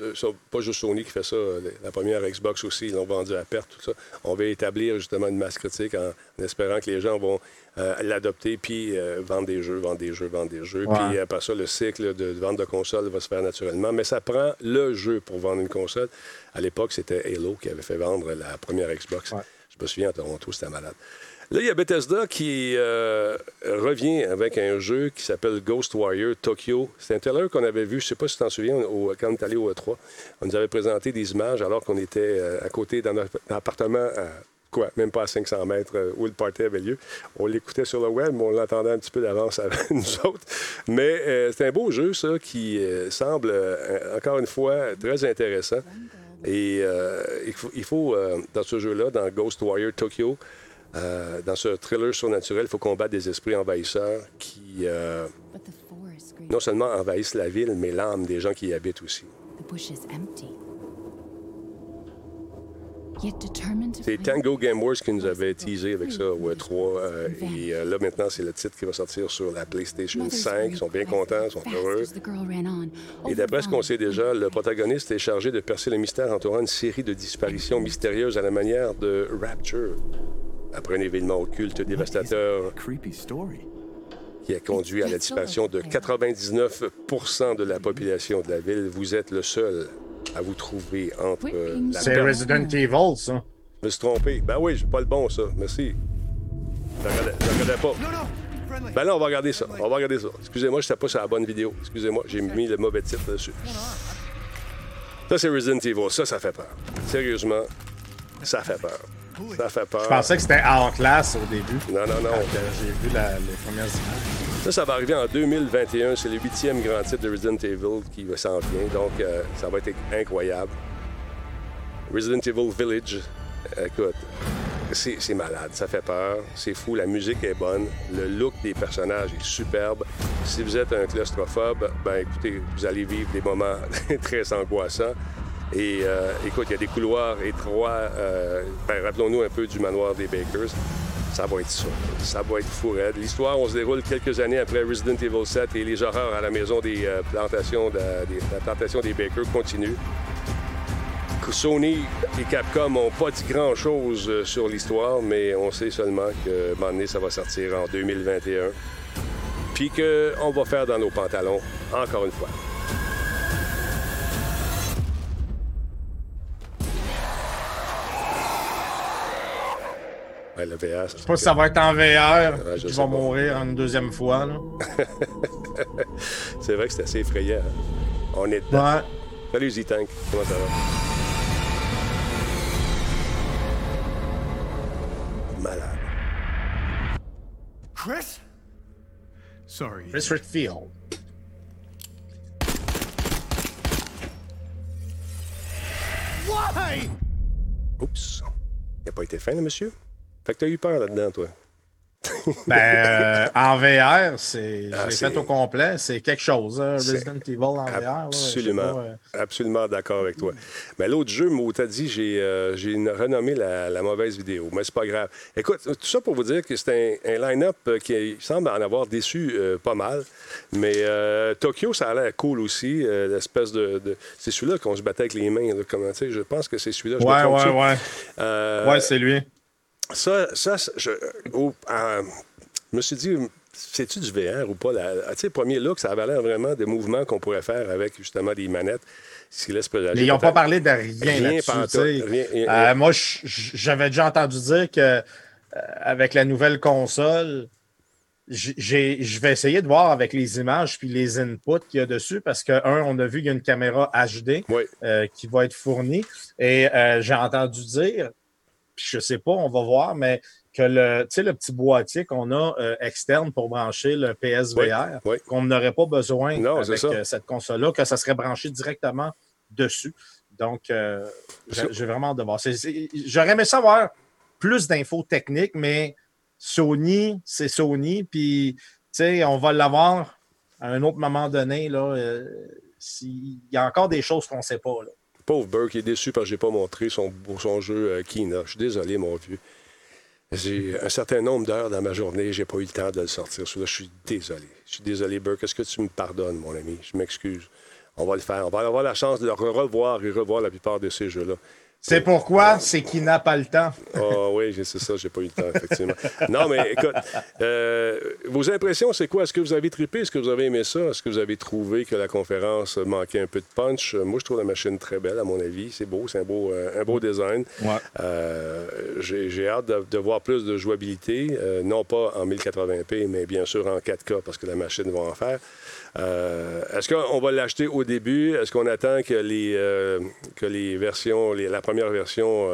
pas juste Sony qui fait ça. La première Xbox aussi, ils l'ont vendu à perte, tout ça. On va établir justement une masse critique en, en espérant que les gens vont euh, l'adopter puis euh, vendre des jeux, vendre des jeux, vendre des jeux. Ouais. Puis après ça, le cycle de vente de consoles va se faire naturellement. Mais ça prend le jeu pour vendre une console. À l'époque, c'était Halo qui avait fait vendre la première Xbox. Ouais. Je me souviens, à Toronto, c'était malade. Là, il y a Bethesda qui euh, revient avec un jeu qui s'appelle Ghost Warrior Tokyo. C'est un trailer qu'on avait vu, je ne sais pas si tu t'en souviens, au- quand on est allé au E3. On nous avait présenté des images alors qu'on était euh, à côté dans notre appartement, à, quoi, même pas à 500 mètres euh, où le party avait lieu. On l'écoutait sur le web, mais on l'entendait un petit peu d'avance avec nous autres. Mais c'est un beau jeu, ça, qui semble, encore une fois, très intéressant. Et il faut, dans ce jeu-là, dans Ghost Warrior Tokyo, euh, dans ce thriller surnaturel, il faut combattre des esprits envahisseurs qui euh, non seulement envahissent la ville, mais l'âme des gens qui y habitent aussi. C'est Tango. Game Wars qui nous avait teasé avec ça au E3. euh, et euh, là, maintenant, c'est le titre qui va sortir sur la PlayStation 5. Ils sont bien contents, ils sont heureux. Et d'après ce qu'on sait déjà, le protagoniste est chargé de percer le mystère entourant une série de disparitions mystérieuses à la manière de Rapture. Après un événement occulte dévastateur qui a conduit à la disparition de 99% de la population de la ville, vous êtes le seul à vous trouver entre la C'est Resident Evil, ça. Je me suis trompé. Ben oui, j'ai pas le bon, ça. Merci. Je regardais, pas. Ben là, on va regarder ça. On va regarder ça. Excusez-moi, je n'étais pas sur la bonne vidéo. Excusez-moi, j'ai mis le mauvais titre dessus. Ça, c'est Resident Evil. Ça, ça fait peur. Sérieusement, ça fait peur. Ça fait peur. Je pensais que c'était Outlast au début. Non, non, non. Euh, J'ai vu la- les premières images. Ça, ça va arriver en 2021. C'est le huitième grand titre de Resident Evil qui va s'en vient. Donc, euh, ça va être incroyable. Resident Evil Village, écoute, c'est c'est malade. Ça fait peur. C'est fou. La musique est bonne. Le look des personnages est superbe. Si vous êtes un claustrophobe, ben écoutez, vous allez vivre des moments très angoissants. Et euh, écoute, il y a des couloirs étroits. euh, ben, Rappelons-nous un peu du manoir des Bakers. Ça va être ça. Ça va être fou. L'histoire, on se déroule quelques années après Resident Evil 7 et les horreurs à la maison des euh, plantations de, des, la plantation des Bakers continuent. Sony et Capcom n'ont pas dit grand-chose sur l'histoire, mais on sait seulement que un ça va sortir en 2021. Puis qu'on va faire dans nos pantalons, encore une fois. Ouais, le VR, ça Je sais pas si ça va être en VR. Ouais, pas. mourir une deuxième fois. C'est vrai que c'est assez effrayant. hein. On est dedans. Ouais. Salut Z-Tank, comment ça va? Malade. Chris? Sorry. Chris Redfield. Why? Oups. Il n'a pas été fin, le monsieur? Fait que t'as eu peur là-dedans, toi? Ben, euh, en VR, c'est, je Ah, l'ai c'est- fait au complet. C'est quelque chose, hein, Resident Evil en VR. je Absolument. pas, euh, Absolument d'accord avec toi. Mais l'autre jeu, où t'as dit, j'ai, euh, j'ai renommé la, la mauvaise vidéo. Mais c'est pas grave. Écoute, tout ça pour vous dire que c'est un, un line-up qui semble en avoir déçu pas mal. Mais euh, Tokyo, ça a l'air cool aussi. l'espèce de, de- C'est celui-là qu'on se battait avec les mains. là, comment, je pense que c'est celui-là. Je Ouais, ouais, ouais. Euh, Ouais, c'est lui. Ça, ça je, oh, euh, je me suis dit, c'est-tu du VR ou pas? Tu sais, premier look, ça avait l'air vraiment de mouvements qu'on pourrait faire avec justement des manettes, ce qui laisse présager. Mais ils n'ont pas parlé de rien, Rien là-dessus. Euh, moi, j'avais déjà entendu dire que euh, avec la nouvelle console, je vais essayer de voir avec les images puis les inputs qu'il y a dessus parce que, un, on a vu qu'il y a une caméra HD Oui. euh, qui va être fournie. Et euh, j'ai entendu dire, je sais pas, on va voir, mais que le, le petit boîtier qu'on a euh, externe pour brancher le PSVR, Oui, oui. qu'on n'aurait pas besoin Non, avec euh, cette console-là, que ça serait branché directement dessus. Donc, euh, j'ai vraiment hâte de voir. J'aurais aimé savoir plus d'infos techniques, mais Sony, c'est Sony, puis, tu sais, on va l'avoir à un autre moment donné, là. euh, s'il- Il y a encore des choses qu'on ne sait pas, là. Pauvre Burke, est déçu parce que j'ai pas montré son, jeu euh, Kina. Je suis désolé, mon vieux. J'ai un certain nombre d'heures dans ma journée, j'ai pas eu le temps de le sortir. Je suis désolé. Je suis désolé, Burke. Est-ce que tu me pardonnes, mon ami? Je m'excuse. On va le faire. On va avoir la chance de revoir et revoir la plupart de ces jeux-là. C'est pourquoi? C'est qu'il n'a pas le temps. Ah oui, c'est ça, j'ai pas eu le temps, effectivement. non, mais écoute, euh, vos impressions, c'est quoi? Est-ce que vous avez trippé? Est-ce que vous avez aimé ça? Est-ce que vous avez trouvé que la conférence manquait un peu de punch? Euh, Moi, je trouve la machine très belle, à mon avis. C'est beau, c'est un beau, euh, un beau design. Ouais. Euh, j'ai j'ai hâte de, de voir plus de jouabilité, euh, non pas en 1080p, mais bien sûr en 4K, parce que la machine va en faire. Euh, Est-ce qu'on va l'acheter au début? Est-ce qu'on attend que les, euh, que les versions, les- la première version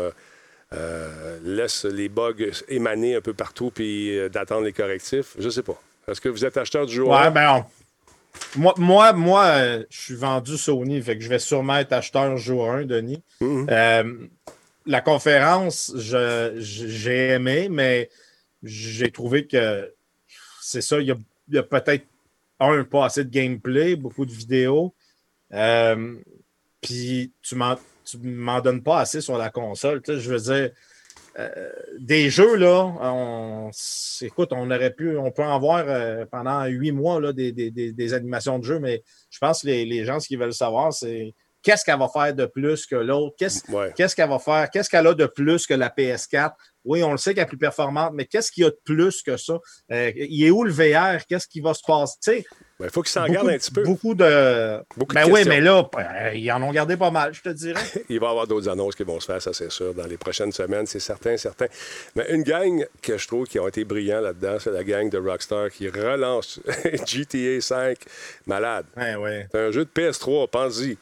euh, laisse les bugs émaner un peu partout puis d'attendre les correctifs? Je sais pas. Est-ce que vous êtes acheteur du joueur? Ouais, ben, on- moi, moi, moi je suis vendu Sony, fait que je vais sûrement être acheteur jour 1, Denis. Mhm. Euh, la conférence, j'ai aimé, mais j'ai trouvé que c'est ça, il y a, il y a peut-être un, pas assez de gameplay, beaucoup de vidéos. Euh, Puis tu m'en tu m'en donnes pas assez sur la console. Je veux dire, euh, des jeux, là, on, écoute, on aurait pu, on peut en voir euh, pendant huit mois là, des, des- des- des animations de jeux, mais je pense que les, les gens, ce qu'ils veulent savoir, c'est qu'est-ce qu'elle va faire de plus que l'autre? Qu'est-ce Ouais. qu'est-ce qu'elle va faire? Qu'est-ce qu'elle a de plus que la PS4? Oui, on le sait qu'elle est plus performante, mais qu'est-ce qu'il y a de plus que ça? Euh, il est où le VR? Qu'est-ce qui va se passer? Il Ben, faut qu'ils s'en gardent un petit peu. beaucoup de. Beaucoup de ben oui, mais là, euh, ils en ont gardé pas mal, je te dirais. Il va y avoir d'autres annonces qui vont se faire, ça c'est sûr, dans les prochaines semaines, c'est certain, certain. Mais une gang que je trouve qui ont été brillants là-dedans, c'est la gang de Rockstar qui relance GTA 5 malade. Ouais, ouais. C'est un jeu de PS3, pense-y,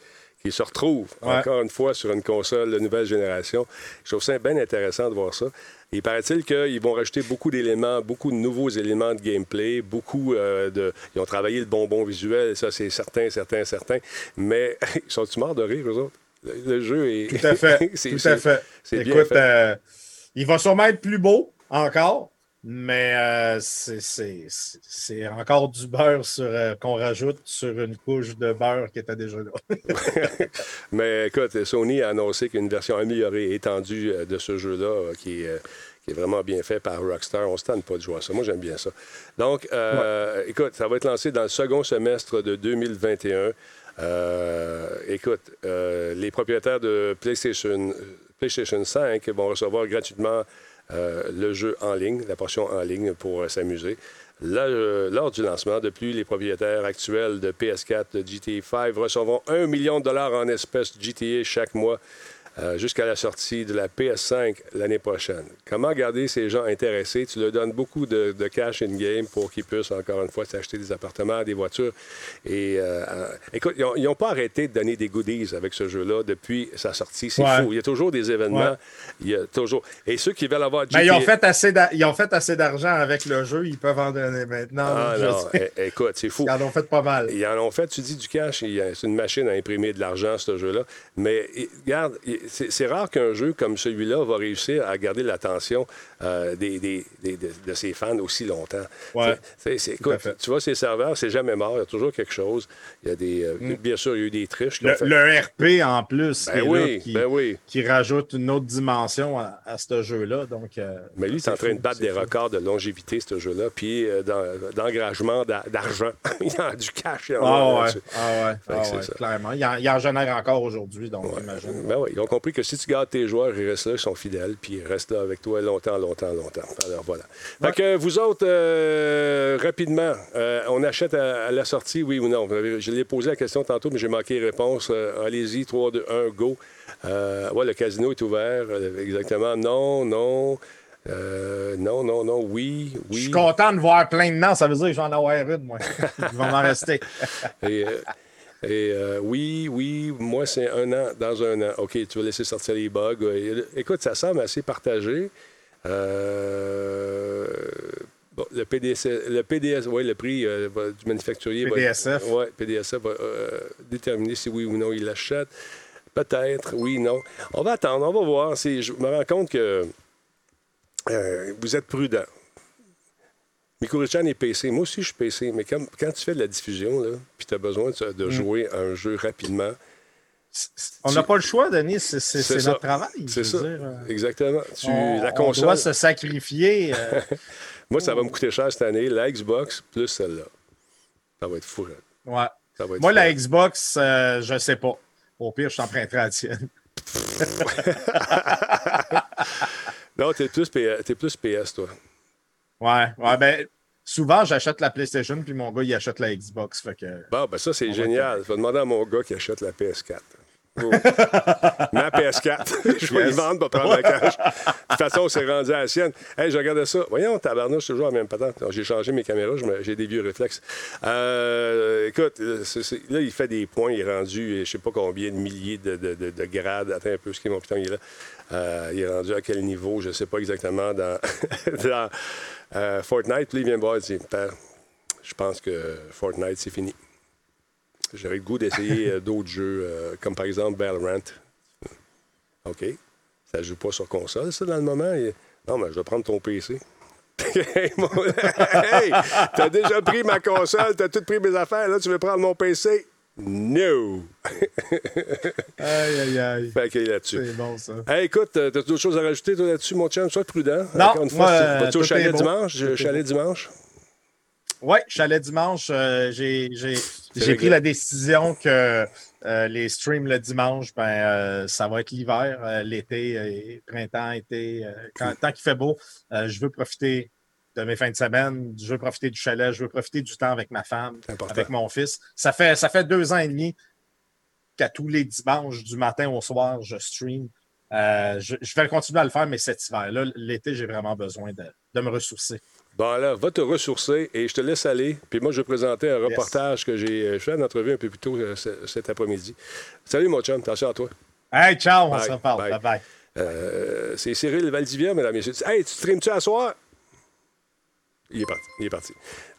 qui se retrouve Ouais. encore une fois sur une console de nouvelle génération. Je trouve ça bien intéressant de voir ça. Il paraît-il qu'ils vont rajouter beaucoup d'éléments, beaucoup de nouveaux éléments de gameplay, beaucoup euh, de... Ils ont travaillé le bonbon visuel, ça c'est certain, certain, certain. Mais ils sont-ils morts de rire, eux autres? Le, le jeu est... Tout à fait. tout à fait. Écoute, fait. euh, il va sûrement être plus beau encore, mais euh, c'est- encore du beurre euh, qu'on rajoute sur une couche de beurre qui était déjà là. Mais écoute, Sony a annoncé qu'une version améliorée et étendue euh, de ce jeu-là, qui, est, qui est vraiment bien fait par Rockstar. On ne se tente pas de jouer à ça. Moi, j'aime bien ça. Donc, euh, écoute, ça va être lancé dans le second semestre de 2021. Euh, écoute, euh, les propriétaires de PlayStation, PlayStation 5 vont recevoir gratuitement le jeu en ligne, la portion en ligne pour euh, s'amuser. Euh, lors du lancement, depuis les propriétaires actuels de PS4, de GTA 5 recevront 1 million de dollars en espèces GTA chaque mois euh, jusqu'à la sortie de la PS5 l'année prochaine. Comment garder ces gens intéressés? Tu leur donnes beaucoup de, de cash in-game pour qu'ils puissent, encore une fois, s'acheter des appartements, des voitures. Et euh, euh, écoute, ils n'ont pas arrêté de donner des goodies avec ce jeu-là depuis sa sortie. C'est Ouais. fou. Il y a toujours des événements. Ouais. Il y a toujours... Et ceux qui veulent avoir GTA... Mais ils ont fait assez ils ont fait assez d'argent avec le jeu, ils peuvent en donner maintenant. Ah non, écoute, c'est fou. Ils en ont fait pas mal. Ils en ont fait, tu dis, du cash. C'est une machine à imprimer de l'argent, ce jeu-là. Mais regarde, c'est rare qu'un jeu comme celui-là va réussir à garder l'attention euh, des, des- des- de, ses fans aussi longtemps. Ouais. Écoute, tu vois, ces serveurs, c'est jamais mort. Il y a toujours quelque chose. Il y a des, euh, Bien sûr, il y a eu des triches. Mm. Le, ont fait- le RP en plus, Ben là, qui, ben oui. qui rajoute une autre dimension à, à ce jeu-là. Donc, euh, Mais lui, il est c'est en train fou, de battre des fou. records de longévité, ce jeu-là, puis d'en- d'engagement d'a- d'argent. il y a du cash. il y en a Ah ouais, ah ouais, ah ouais, clairement. Il en, il en génère encore aujourd'hui, donc j'imagine. Ben oui, ils ont compris que si tu gardes tes joueurs, ils restent là, ils sont fidèles, puis ils restent là avec toi longtemps, longtemps, longtemps. Alors voilà. Fait que vous autres, euh, rapidement, euh, on achète à, à la sortie, oui ou non? Je l'ai posé la question tantôt, mais j'ai manqué réponse. Euh, Allez-y, 3, 2, 1, go. Euh, ouais, le casino est ouvert. Euh, exactement. Non, non. Euh, non, non, non. Oui, Je oui. suis content de voir plein de noms, ça veut dire que j'en ai une, moi. Il va m'en rester. Et, euh, et, euh, oui, oui, moi, c'est un an dans un an. OK, tu vas laisser sortir les bugs. Et, écoute, ça semble assez partagé. Euh, bon, le PDS, le PDS, oui, le prix euh, du manufacturier PDSF. va, ouais, PDSF va euh, déterminer si oui ou non il l'achète. Peut-être, oui, non. On va attendre, on va voir. C'est- Je me rends compte que euh, vous êtes prudent. Mikuri-chan est PC. Moi aussi, je suis PC. Mais quand, quand tu fais de la diffusion, puis tu as besoin de, Mm. de jouer à un jeu rapidement, On n'a pas le choix, Denis, c'est notre travail. c'est ça. dire, euh, Exactement. Tu, on, la on doit se sacrifier. euh, Moi, ça va me coûter cher cette année. La Xbox plus celle-là. Ça va être fou. là. ouais. Ça va être Moi, fou. la Xbox, euh, je sais pas. Au pire, je t'emprunterai la tienne. Non, t'es plus, t'es plus PS, toi. Ouais, ouais, ben, souvent, j'achète la PlayStation, puis mon gars, il achète la Xbox. Fait que... Bon, ben ça, c'est génial. Je vais demander à mon gars qui achète la PS4. Oh. Ma PS4. je vais Yes. lui vendre pour prendre la cash. De toute façon, c'est rendu à la sienne. Hey, je regardais ça. Voyons, tabarnouche, toujours la même patente. J'ai changé mes caméras, j'ai des vieux réflexes. Euh, écoute, euh, là, il fait des points. Il est rendu, je sais pas combien de milliers de, de- de- de grades. Attends un peu, ce qui est mon putain, il est là. Euh, il est rendu à quel niveau, je sais pas exactement, dans, dans euh, Fortnite. Puis il vient me voir, il dit, Père, je pense que Fortnite, c'est fini. J'aurais le goût d'essayer euh, d'autres jeux, euh, comme par exemple Valorant. OK. Ça joue pas sur console, ça, dans le moment. Et- Non, mais je vais prendre ton PC. hey, mon- hey, t'as déjà pris ma console, t'as tout pris mes affaires, là, tu veux prendre mon PC? No! Aïe, aïe, aïe. Fait qu'il est là-dessus. C'est bon, ça. Hey, écoute, euh, t'as d'autres choses à rajouter, toi, là-dessus, mon chum? Sois prudent. Non, Encore une fois, moi, tu- euh, au chalet dimanche? Chalet dimanche? Oui, chalet dimanche, euh, j'ai pris la décision que euh, les streams le dimanche, ben, euh, ça va être l'hiver, l'été, printemps, été. quand, tant qu'il fait beau, je veux profiter de mes fins de semaine, je veux profiter du chalet, je veux profiter du temps avec ma femme, avec mon fils. Ça fait, ça fait deux ans et demi qu'à tous les dimanches, du matin au soir, je stream. Je, je vais continuer à le faire, mais cet hiver. Là, l'été, j'ai vraiment besoin de, de me ressourcer. Bon, alors, va te ressourcer et je te laisse aller. Puis moi, je vais présenter un reportage que j'ai euh, fait une entrevue un peu plus tôt euh, ce- cet après-midi. Salut, mon chum. Attention à toi. Hey, ciao, on se reparle. bye. Bye bye. Euh, c'est Cyril Valdivia, mesdames et messieurs. Hey, tu streames-tu à soir? Il est parti.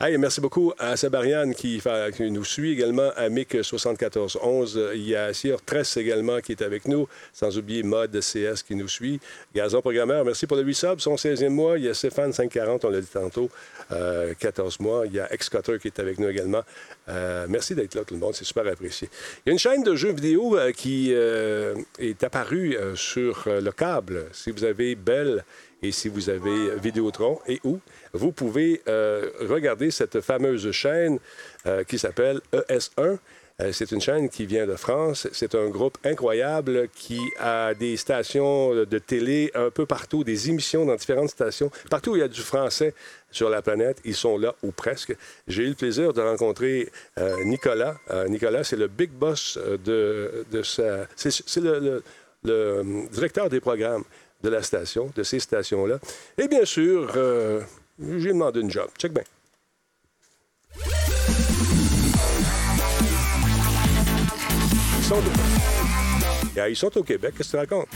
Il merci beaucoup à Sabarian qui, nous suit également, à Mick7411. Il y a Sir Tress également qui est avec nous, sans oublier Mode CS qui nous suit. Gazon Programmeur, merci pour le 8 subs, son 16e mois. Il y a Stéphane 540, on l'a dit tantôt, euh, 14 mois. Il y a Ex-Cutter qui est avec nous également. Euh, merci d'être là, tout le monde, c'est super apprécié. Il y a une chaîne de jeux vidéo euh, qui euh, est apparue euh, sur euh, le câble. Si vous avez Bell et si vous avez Vidéotron et où, vous pouvez euh, regarder cette fameuse chaîne euh, qui s'appelle ES1. Euh, C'est une chaîne qui vient de France. C'est un groupe incroyable qui a des stations de télé un peu partout, des émissions dans différentes stations. Partout où il y a du français sur la planète, ils sont là ou presque. J'ai eu le plaisir de rencontrer Nicolas. Nicolas, c'est le big boss de, de sa... C'est le, directeur des programmes de la station, de ces stations-là. Et bien sûr, euh, j'ai demandé une job. Check bien. Ils sont, au... Ils sont au Québec, qu'est-ce que tu racontes?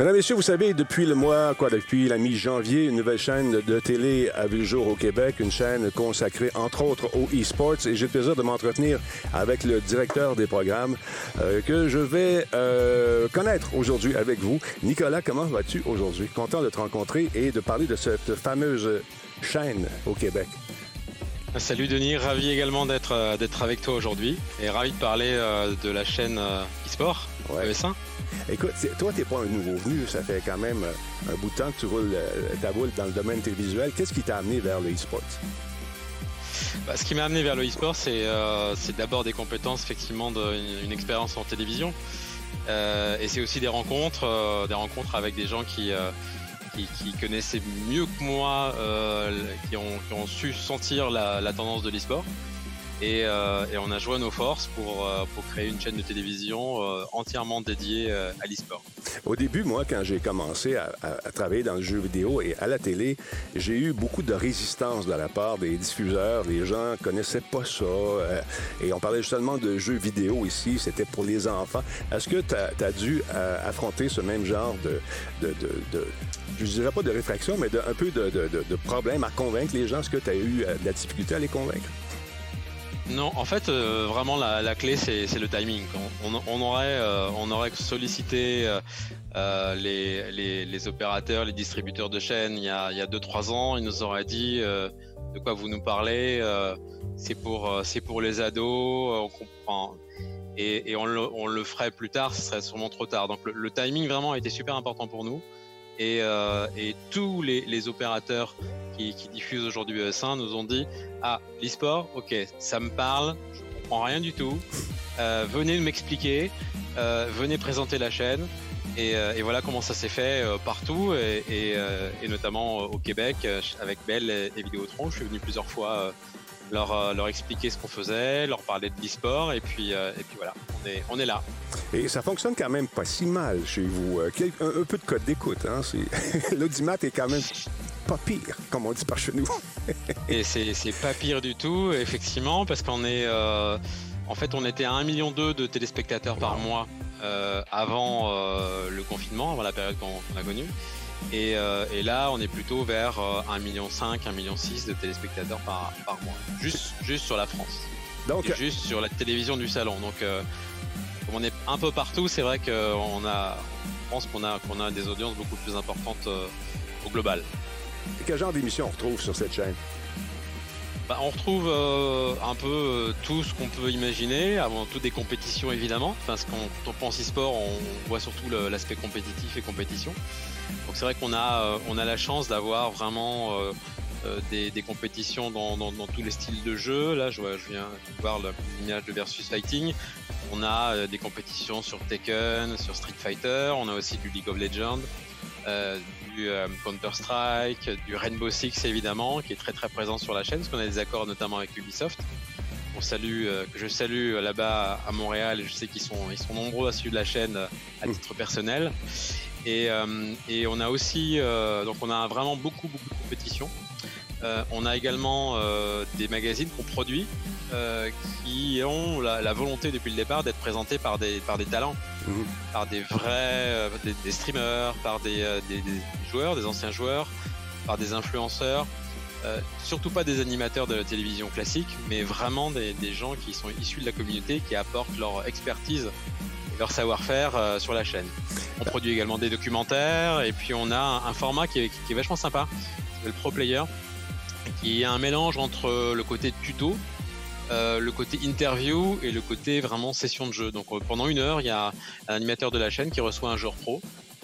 Mesdames, Messieurs, vous savez, depuis le mois, quoi, depuis la mi-janvier, une nouvelle chaîne de télé a vu le jour au Québec, une chaîne consacrée, entre autres, au e-sports. Et j'ai le plaisir de m'entretenir avec le directeur des programmes euh, que je vais euh, connaître aujourd'hui avec vous. Nicolas, comment vas-tu aujourd'hui? Content de te rencontrer et de parler de cette fameuse chaîne au Québec. Salut Denis, ravi également d'être euh, d'être avec toi aujourd'hui et ravi de parler euh, de la chaîne e-sport Ouais. ES1. Écoute, toi, t'es pas un nouveau venu. Ça fait quand même euh, un bout de temps que tu roules euh, ta boule dans le domaine télévisuel. Qu'est-ce qui t'a amené vers le e-sports? Bah, ce qui m'a amené vers le e-sport, c'est euh, d'abord des compétences, effectivement, de- une, expérience en télévision. Et c'est aussi des rencontres, des rencontres avec des gens qui, connaissaient mieux que moi, qui, ont, su sentir la tendance de l'e-sport. Et, euh, et on a joint nos forces pour, euh, pour créer une chaîne de télévision euh, entièrement dédiée euh, à l'e-sport. Au début, moi, quand j'ai commencé à, à- à travailler dans le jeu vidéo et à la télé, j'ai eu beaucoup de résistance de la part des diffuseurs. Les gens connaissaient pas ça. euh, et on parlait justement de jeux vidéo ici. C'était pour les enfants. Est-ce que tu as, dû euh, affronter ce même genre de, de, de, de- je dirais pas de réfraction, mais de, un peu de, de, de, problème à convaincre les gens? Est-ce que tu as eu de la difficulté à les convaincre? Non, en fait, euh, vraiment la, clé c'est le timing. On, aurait euh, on aurait sollicité euh, les, les, opérateurs, les distributeurs de chaînes il y a il y a deux trois ans, ils nous auraient dit de quoi vous nous parlez, c'est pour c'est pour les ados, on comprend. Et, on, le, ferait plus tard, ce serait sûrement trop tard. Donc le timing vraiment a été super important pour nous. Et, euh, et tous les, opérateurs qui, diffusent aujourd'hui ES1 nous ont dit ah, l'e-sport, ok, ça me parle, je comprends rien du tout. Euh, venez m'expliquer, euh, venez présenter la chaîne. Et, voilà comment ça s'est fait partout, et, et, notamment au Québec, avec Bell et, Vidéotron. Je suis venu plusieurs fois leur, euh, leur expliquer ce qu'on faisait, leur parler de l'e-sport, et puis, euh, et puis voilà, on est, on est là. Et ça fonctionne quand même pas si mal chez vous. Euh, quel- un, un peu de code d'écoute. Hein? L'audimat est quand même pas pire, comme on dit par chez nous. Et c'est pas pire du tout, effectivement, parce qu'on est. euh, en fait, on était à 1,2 million de téléspectateurs par mois euh, avant le confinement, avant la période qu'on qu'on a connue. Et, euh, et là, on est plutôt vers euh, 1,5 million, 1,6 million de téléspectateurs par, par mois. Juste, juste sur la France. Donc, Et juste sur la télévision du salon. Donc, euh, comme on est un peu partout, c'est vrai qu'on a. Je pense qu'on a, qu'on a des audiences beaucoup plus importantes euh, au global. quel genre d'émission on retrouve sur cette chaîne? Bah, on retrouve euh, un peu euh, tout ce qu'on peut imaginer, avant tout des compétitions évidemment. Enfin, ce quand on pense e-sport, on voit surtout l'aspect compétitif et compétition. Donc c'est vrai qu'on a, euh, on a la chance d'avoir vraiment des, compétitions dans, tous les styles de jeu. Là, je, je viens de voir le- l'image de Versus Fighting. On a des compétitions sur Tekken, sur Street Fighter. On a aussi du League of Legends. Du euh, Counter-Strike, du Rainbow Six évidemment, qui est très très présent sur la chaîne, parce qu'on a des accords notamment avec Ubisoft. On salue, euh, que je salue là-bas à Montréal, et je sais qu'ils sont, ils sont nombreux à suivre la chaîne euh, à titre personnel. Et, et on a aussi, donc on a vraiment beaucoup beaucoup de compétitions. Euh, on a également euh, des magazines qu'on produit euh, qui ont la, la volonté depuis le départ d'être présentés par des, par des talents, Mhm. par des vrais, euh, des, des streamers, par des, euh, des, des joueurs, des anciens joueurs, par des influenceurs. Euh, surtout pas des animateurs de la télévision classique, mais vraiment des, des gens qui sont issus de la communauté, qui apportent leur expertise et leur savoir-faire euh, sur la chaîne. On produit également des documentaires, et puis on a un, un format qui est, qui est vachement sympa, s'appelle Pro Player, qui est un mélange entre le côté tuto, euh, le côté interview et le côté vraiment session de jeu. Donc euh, pendant une heure, il y a un animateur de la chaîne qui reçoit un joueur pro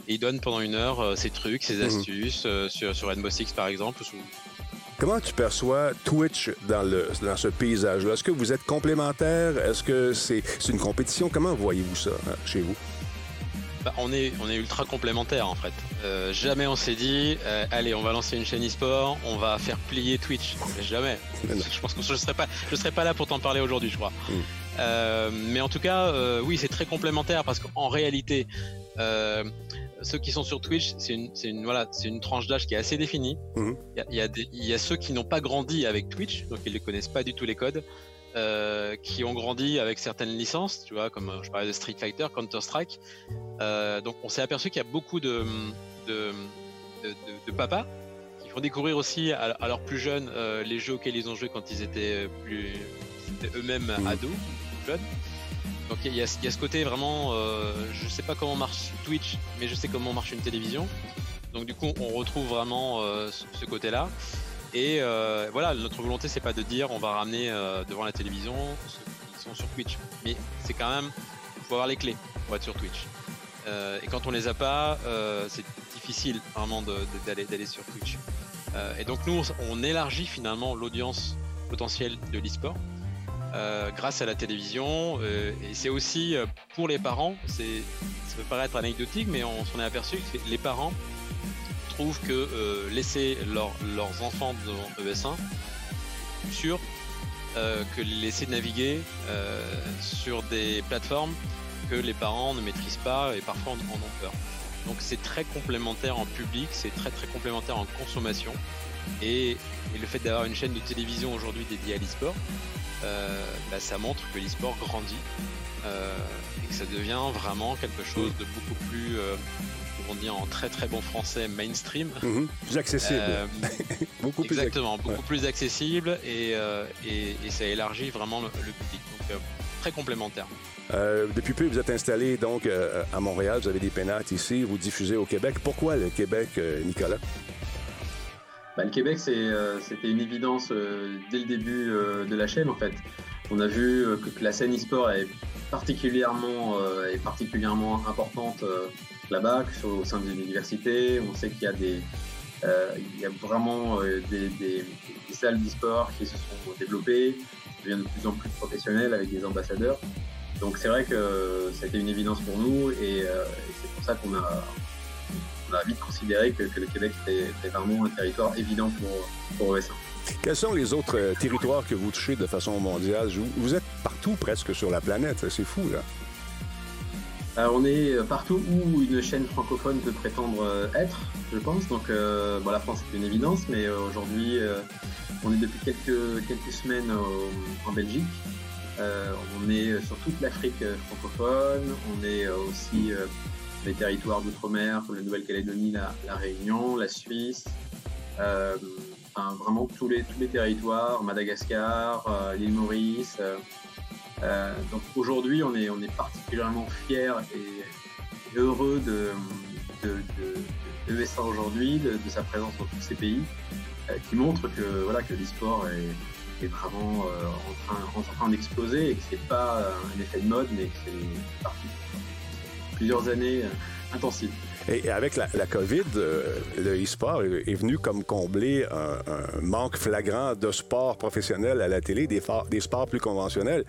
et il donne pendant une heure euh, ses trucs, ses Mhm. astuces sur, sur Rainbow Six par exemple. Sous- Comment tu perçois Twitch dans, le, dans ce paysage-là? Est-ce que vous êtes complémentaires? Est-ce que c'est une compétition? Comment voyez-vous ça hein, chez vous? Bah, on est on est ultra complémentaires en fait. Euh, jamais on s'est dit euh, allez on va lancer une chaîne e-sport, on va faire plier Twitch. Jamais. je pense que je serais pas je serais pas là pour t'en parler aujourd'hui je crois. Mm. Euh, mais en tout cas oui c'est très complémentaire parce qu'en réalité ceux qui sont sur Twitch c'est une une voilà une tranche d'âge qui est assez définie. Mhm. Il y, a, y a y a ceux qui n'ont pas grandi avec Twitch donc ils ne connaissent pas du tout les codes. Euh, qui ont grandi avec certaines licences, tu vois, comme euh, je parlais de Street Fighter, Counter Strike, euh, donc on s'est aperçu qu'il y a beaucoup de, de, de, de- de papas qui font découvrir aussi à, à leurs plus jeunes euh, les jeux auxquels ils ont joué quand ils étaient plus eux-mêmes Mhm. ados, jeunes. Donc il y, a, il y a ce côté vraiment, je sais pas comment marche Twitch, mais je sais comment marche une télévision. Donc du coup on retrouve vraiment ce, ce côté-là. Et euh, voilà, notre volonté c'est pas de dire on va ramener euh, devant la télévision ceux qui sont sur Twitch, mais c'est quand même faut avoir les clés pour être sur Twitch. Euh, et quand on les a pas, c'est difficile vraiment d'aller sur Twitch. Et donc nous, on, élargit finalement l'audience potentielle de l'e-sport grâce à la télévision. et c'est aussi pour les parents, ça peut paraître anecdotique, mais on s'en est aperçu que les parents que euh, laisser leur- leurs enfants dans ES1 sûr euh, que les laisser naviguer euh, sur des plateformes que les parents ne maîtrisent pas et parfois en, en ont peur. Donc c'est très complémentaire en public, c'est très très complémentaire en consommation. Et, le fait d'avoir une chaîne de télévision aujourd'hui dédiée à l'e-sport, bah, ça montre que l'e-sport grandit et que ça devient vraiment quelque chose de beaucoup plus, comment dire en très très bon français, mainstream. Mhm. Plus accessible. Euh, Beaucoup plus Exactement, ac- beaucoup ouais. plus accessible et, euh, et, et ça élargit vraiment le, le public. Donc euh, très complémentaire. Euh, depuis peu, vous êtes installé donc euh, à Montréal, vous avez des pénates ici, vous diffusez au Québec. Pourquoi le Québec, euh, Nicolas? Bah, le Québec, euh, c'était une évidence euh, dès le début euh, de la chaîne en fait. On a vu euh, que, que la scène e-sport est particulièrement, euh, est particulièrement importante euh, là-bas, que ce soit au sein des universités. On sait qu'il y a des, euh, a vraiment euh, des, salles d'e-sport qui se sont développées, qui deviennent de plus en plus professionnelles avec des ambassadeurs. Donc c'est vrai que c'était une évidence pour nous et, euh, c'est pour ça qu'on a, a vite considéré que, le Québec était, vraiment un territoire évident pour, pour ES1. Quels sont les autres territoires que vous touchez de façon mondiale? Vous êtes partout presque sur la planète, c'est fou, là. Euh, on est partout où une chaîne francophone peut prétendre euh, être, je pense. Donc, euh, la France c'est une évidence, mais aujourd'hui, on est depuis quelques, semaines en Belgique. On est sur toute l'Afrique francophone. On est aussi les territoires d'outre-mer, comme la Nouvelle-Calédonie, la, Réunion, la Suisse. Vraiment tous les, territoires, Madagascar, l'île Maurice. Euh, donc aujourd'hui, on est, on est particulièrement fiers et heureux de, de, de, de ESA aujourd'hui, de, de sa présence dans tous ces pays, euh, qui montre que voilà que l'e-sport est, est vraiment euh, en train, en train d'exploser et que c'est pas un effet de mode, mais que c'est parti plusieurs années intensives. Et avec la, la COVID, euh, le e-sport est venu comme combler un, un manque flagrant de sport professionnel à la télé, des, des sports plus conventionnels.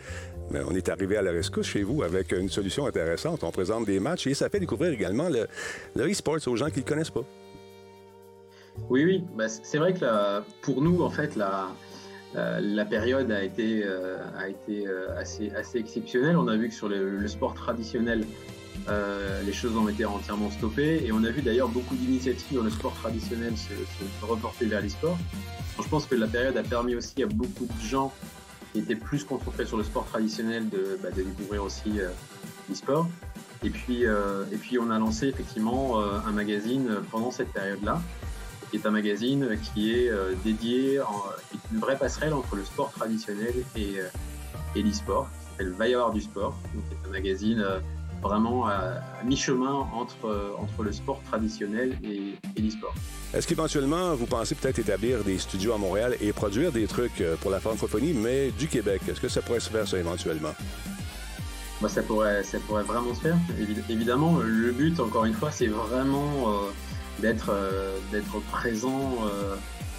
On est arrivé à la rescousse chez vous avec une solution intéressante. On présente des matchs et ça fait découvrir également le, le e-sport aux gens qui ne le connaissent pas. Oui, oui, c- c'est vrai que pour nous, en fait, la, euh, période a été, euh, euh, assez, exceptionnelle. On a vu que sur le, sport traditionnel, les choses ont été entièrement stoppées. Et on a vu d'ailleurs beaucoup d'initiatives dans le sport traditionnel se, se- reporter vers l'e-sport. Je pense que la période a permis aussi à beaucoup de gens qui étaient plus concentrés sur le sport traditionnel de, bah, découvrir aussi euh, l'e-sport. Et puis, euh, et puis on a lancé effectivement euh, un magazine pendant cette période-là qui est un magazine qui est dédié, qui est une vraie passerelle entre le sport traditionnel et, et l'e-sport, qui s'appelle Va y avoir du sport, c'est un magazine vraiment à, mi-chemin entre, entre le sport traditionnel et, et l'e-sport. Est-ce qu'éventuellement, vous pensez peut-être établir des studios à Montréal et produire des trucs euh, pour la francophonie, mais du Québec? Est-ce que ça pourrait se faire, ça, éventuellement? Moi, ça pourrait, ça pourrait vraiment se faire. Évi- évidemment, le but, encore une fois, c'est vraiment euh, d'être euh, d'être présent euh,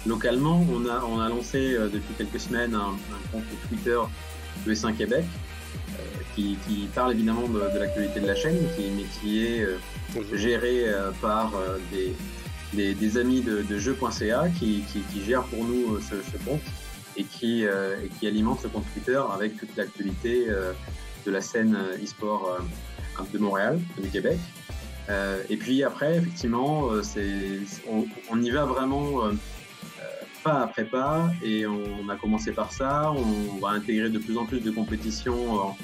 localement. On a, on a lancé depuis quelques semaines un, un compte Twitter de S1 Québec qui, qui parle évidemment de, de l'actualité de la chaîne, qui, mais qui est géré par des, des, des amis de, de jeux.ca qui, qui, qui gèrent pour nous euh, ce, ce compte et qui, euh, et qui alimente ce compte Twitter avec toute l'actualité euh, de la scène euh, e-sport euh, de Montréal, du Québec. Euh, et puis après, effectivement, on, on y va vraiment pas après pas, et on, a commencé par ça. On va intégrer de plus en plus de compétitions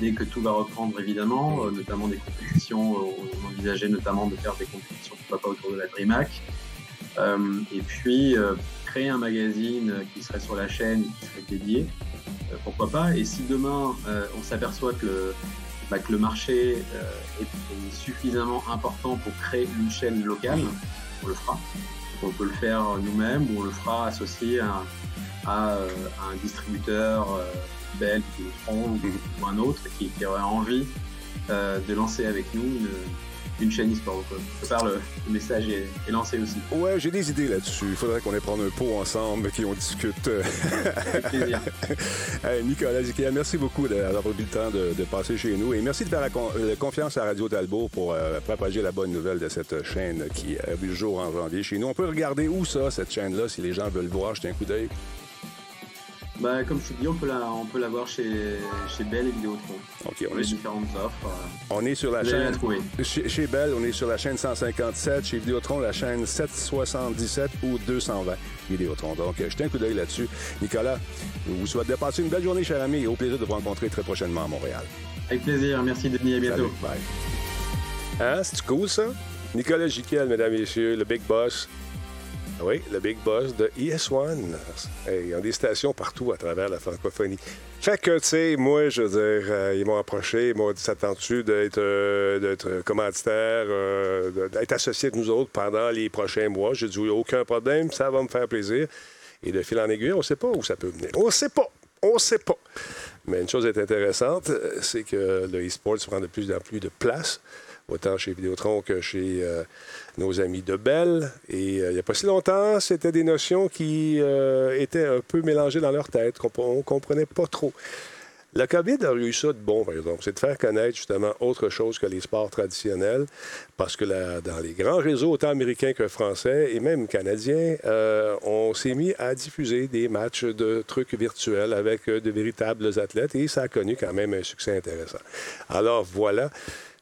dès que tout va reprendre, évidemment, euh, notamment des compétitions. euh, on envisageait notamment de faire des compétitions, pourquoi pas autour de la DreamHack. Euh, et puis euh, créer un magazine qui serait sur la chaîne, qui serait dédié, euh, pourquoi pas. Et si demain euh, on s'aperçoit que le, bah, le marché euh, est, suffisamment important pour créer une chaîne locale, on le fera. On peut le faire nous-mêmes ou on le fera associé euh, à un distributeur euh, belge ou, ou un autre qui, qui aurait envie euh, de lancer avec nous une, une chaîne e-sport. Donc, euh, le, le message est, est lancé aussi. Ouais, j'ai des idées là-dessus. Il faudrait qu'on aille prendre un pot ensemble, qu'on discute. Avec plaisir. Hey, Nicolas Zikia, merci beaucoup d'avoir pris le temps de, de passer chez nous et merci de faire la, con- la confiance à Radio Talbot pour euh, propager la bonne nouvelle de cette chaîne qui a vu le jour en janvier chez nous. On peut regarder où ça, cette chaîne-là, si les gens veulent voir, jeter un coup d'œil. Bah, comme je te dis, on peut la, on peut la voir chez, chez Bell et Vidéotron. OK, on les est, sur, différentes offres. euh, on est sur la la chaîne. trouver. Chez, chez Bell, on est sur la chaîne 157. Chez Vidéotron, la chaîne 777 ou 220 Vidéotron. Donc, euh, jetez un coup d'œil là-dessus. Nicolas, je vous souhaite de passer une belle journée, cher ami, et au plaisir de vous rencontrer très prochainement à Montréal. Avec plaisir. Merci, Denis. À bientôt. Salut, bye. Hein, c'est cool, ça? Nicolas Giquel, mesdames et messieurs, le Big Boss. Oui, le Big Boss de ES1. Hey, ils ont des stations partout à travers la francophonie. Fait que, tu sais, moi, je veux dire, euh, ils m'ont approché, ils m'ont dit S'attends-tu d'être euh, d'être commanditaire, euh, de- d'être associé avec nous autres pendant les prochains mois? J'ai dit Oui, aucun problème, ça va me faire plaisir. Et de fil en aiguille, on ne sait pas où ça peut venir. On ne sait pas. On ne sait pas. Mais une chose est intéressante, c'est que le e-sport prend de plus en plus de place, autant chez Vidéotron que chez euh, nos amis de Bell. Et euh, il n'y a pas si longtemps, c'était des notions qui euh, étaient un peu mélangées dans leur tête, qu'on ne comprenait pas trop. La COVID a eu ça de bon, par exemple, c'est de faire connaître justement autre chose que les sports traditionnels, parce que la- dans les grands réseaux, autant américains que français et même canadiens, on s'est mis à diffuser des matchs de trucs virtuels avec de véritables athlètes et ça a connu quand même un succès intéressant. Alors voilà.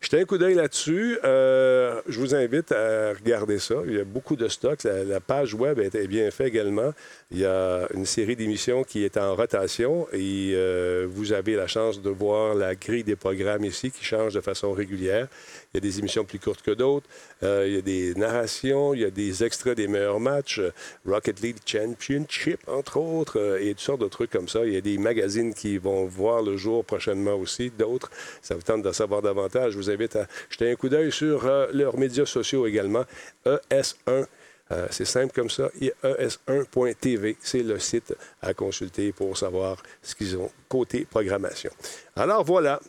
Jetez un coup d'œil là-dessus. Euh, je vous invite à regarder ça. Il y a beaucoup de stocks. La, page web est, est bien faite également. Il y a une série d'émissions qui est en rotation et euh, vous avez la chance de voir la grille des programmes ici qui change de façon régulière. Il y a des émissions plus courtes que d'autres. Euh, il y a des narrations, il y a des extraits des meilleurs matchs, euh, Rocket League Championship, entre autres, euh, et toutes sortes de trucs comme ça. Il y a des magazines qui vont voir le jour prochainement aussi, d'autres. Ça vous tente d'en savoir davantage. Je vous invite à jeter un coup d'œil sur leurs médias sociaux également. ES1. euh, c'est simple comme ça. Et ES1.tv, c'est le site à consulter pour savoir ce qu'ils ont côté programmation. Alors voilà,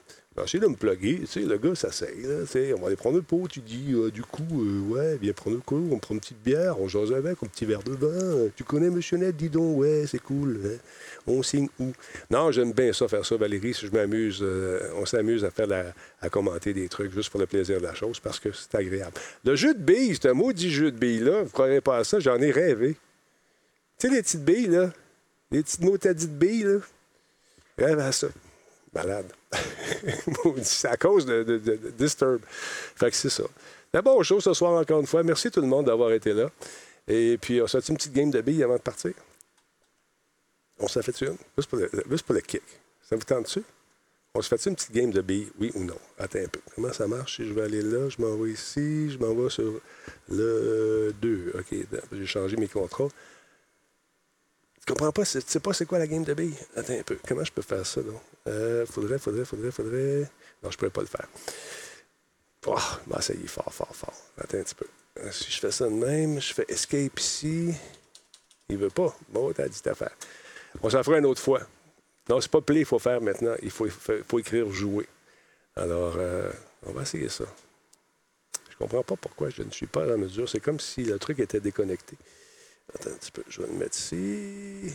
j'ai de me plugger. Tu sais, le gars s'essaye. là, On va aller prendre le pot. Tu dis, euh, du coup, euh, ouais, viens prendre le coup. On prend une petite bière. On jase avec, un petit verre de vin. Tu connais Monsieur Net, dis donc. Ouais, c'est cool. hein. On signe où? Non, j'aime bien ça, faire ça, Valérie. Si je m'amuse, euh, on s'amuse à faire la- à commenter des trucs juste pour le plaisir de la chose parce que c'est agréable. Le jeu de billes, c'est un maudit jeu de billes-là. Vous ne croirez pas à ça? J'en ai rêvé. Tu sais, les petites billes, là? Les petites motadies de billes, là? Rêve à ça. Malade. C'est à cause de, de- de- Disturb. Fait que c'est ça. La bonne chose ce soir, encore une fois. Merci tout le monde d'avoir été là. Et puis, on se fait une petite game de billes avant de partir? On s'en fait une? Juste pour le, pour le kick. Ça vous tente dessus? On se fait une petite game de billes, oui ou non? Attends un peu. Comment ça marche? Si je vais aller là, je m'en vais ici, je m'en vais sur le 2. OK, j'ai changé mes contrôles. Tu comprends pas? Tu sais pas c'est quoi la game de billes? Attends un peu. Comment je peux faire ça, donc? Euh, faudrait, faudrait, faudrait, faudrait. Non, je pourrais pas le faire. Oh, ça y est, fort, fort, fort. Attends un petit peu. Euh, Si je fais ça de même, je fais escape ici. Il veut pas. Bon, t'as dit ta faire. On s'en fera une autre fois. Non, c'est pas play qu'il faut faire maintenant. Il faut, faut- faut écrire jouer. Alors, euh, on va essayer ça. Je comprends pas pourquoi je ne suis pas à la mesure. C'est comme si le truc était déconnecté. Attends un petit peu. Je vais le mettre ici.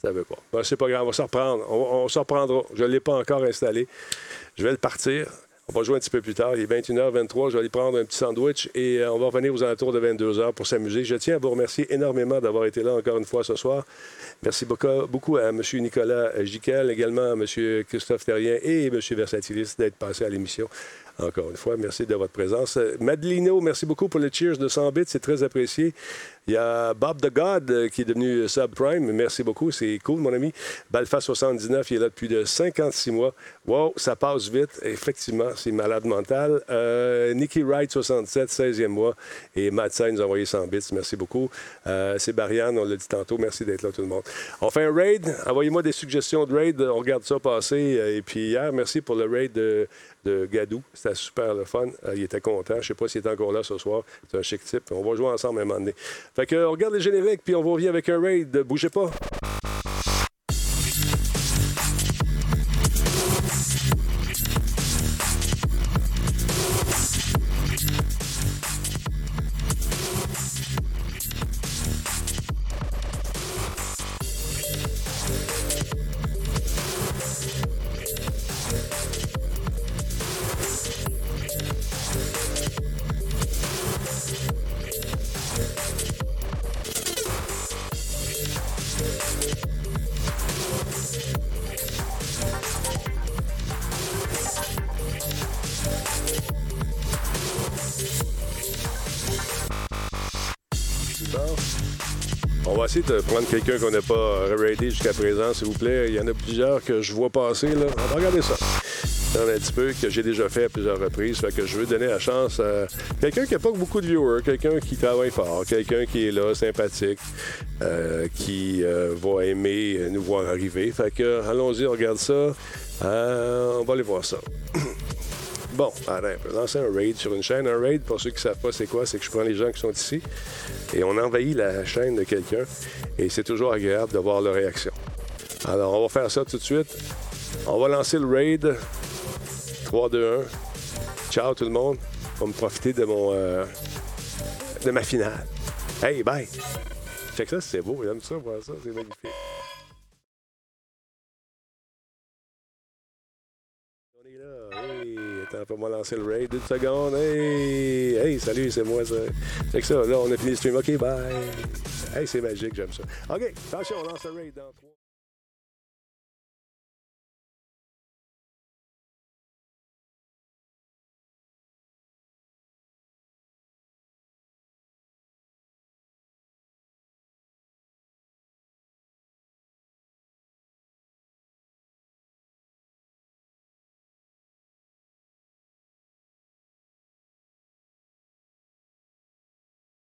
Ça veut pas. Ben, c'est pas grave, on va s'en reprendre. On, s'en reprendra. Je ne l'ai pas encore installé. Je vais le partir. On va jouer un petit peu plus tard. Il est 21h23. Je vais aller prendre un petit sandwich et euh, on va revenir aux alentours de 22h pour s'amuser. Je tiens à vous remercier énormément d'avoir été là encore une fois ce soir. Merci beaucoup, à M. Nicolas Giquel, également à M. Christophe Terrien et M. Versatilis d'être passés à l'émission. Encore une fois, merci de votre présence. Euh, Madelino, merci beaucoup pour le cheers de 100 bits, c'est très apprécié. Il y a Bob the God euh, qui est devenu subprime. Merci beaucoup, c'est cool, mon ami. Balfa79, il est là depuis de 56 mois. Wow, ça passe vite. Effectivement, c'est malade mental. Euh, Nicky Wright, 67, 16e mois. Et Matt Sain nous a envoyé 100 bits. Merci beaucoup. C'est Bariane, on l'a dit tantôt. Merci d'être là, tout le monde. On fait un raid. Envoyez-moi des suggestions de raid. On regarde ça passer. Et puis hier, merci pour le raid de, de Gadou. C'était super le fun. Euh, il était content. Je ne sais pas s'il est encore là ce soir. C'est un chic type. On va jouer ensemble un moment donné. Fait que, on regarde les génériques, puis on revenir avec un raid. Bougez pas. De prendre quelqu'un qu'on n'a pas raidé jusqu'à présent, s'il vous plaît. Il y en a plusieurs que je vois passer. On va regarder ça. A un petit peu que j'ai déjà fait à plusieurs reprises. Fait que je veux donner la chance à quelqu'un qui n'a pas beaucoup de viewers, quelqu'un qui travaille fort, quelqu'un qui est là, sympathique, euh, qui euh, va aimer nous voir arriver. Fait que allons-y, on regarde ça. Euh, on va aller voir ça. Bon, allez, on peut lancer un raid sur une chaîne. Un raid, pour ceux qui ne savent pas c'est quoi, c'est que je prends les gens qui sont ici et on envahit la chaîne de quelqu'un et c'est toujours agréable de voir leur réaction. Alors, on va faire ça tout de suite. On va lancer le raid. 3, 2, 1. Ciao tout le monde. On va me profiter de mon euh, de ma finale. Hey, bye! Check ça, c'est beau. J'aime ça, voir ça. C'est magnifique. Attends, pas moi lancer le raid. Une seconde. Hey, hey, salut, c'est moi ça. Check ça. Là, on a fini le stream. OK, bye. Hey, c'est magique, j'aime ça. OK, attention, on lance le raid dans 3.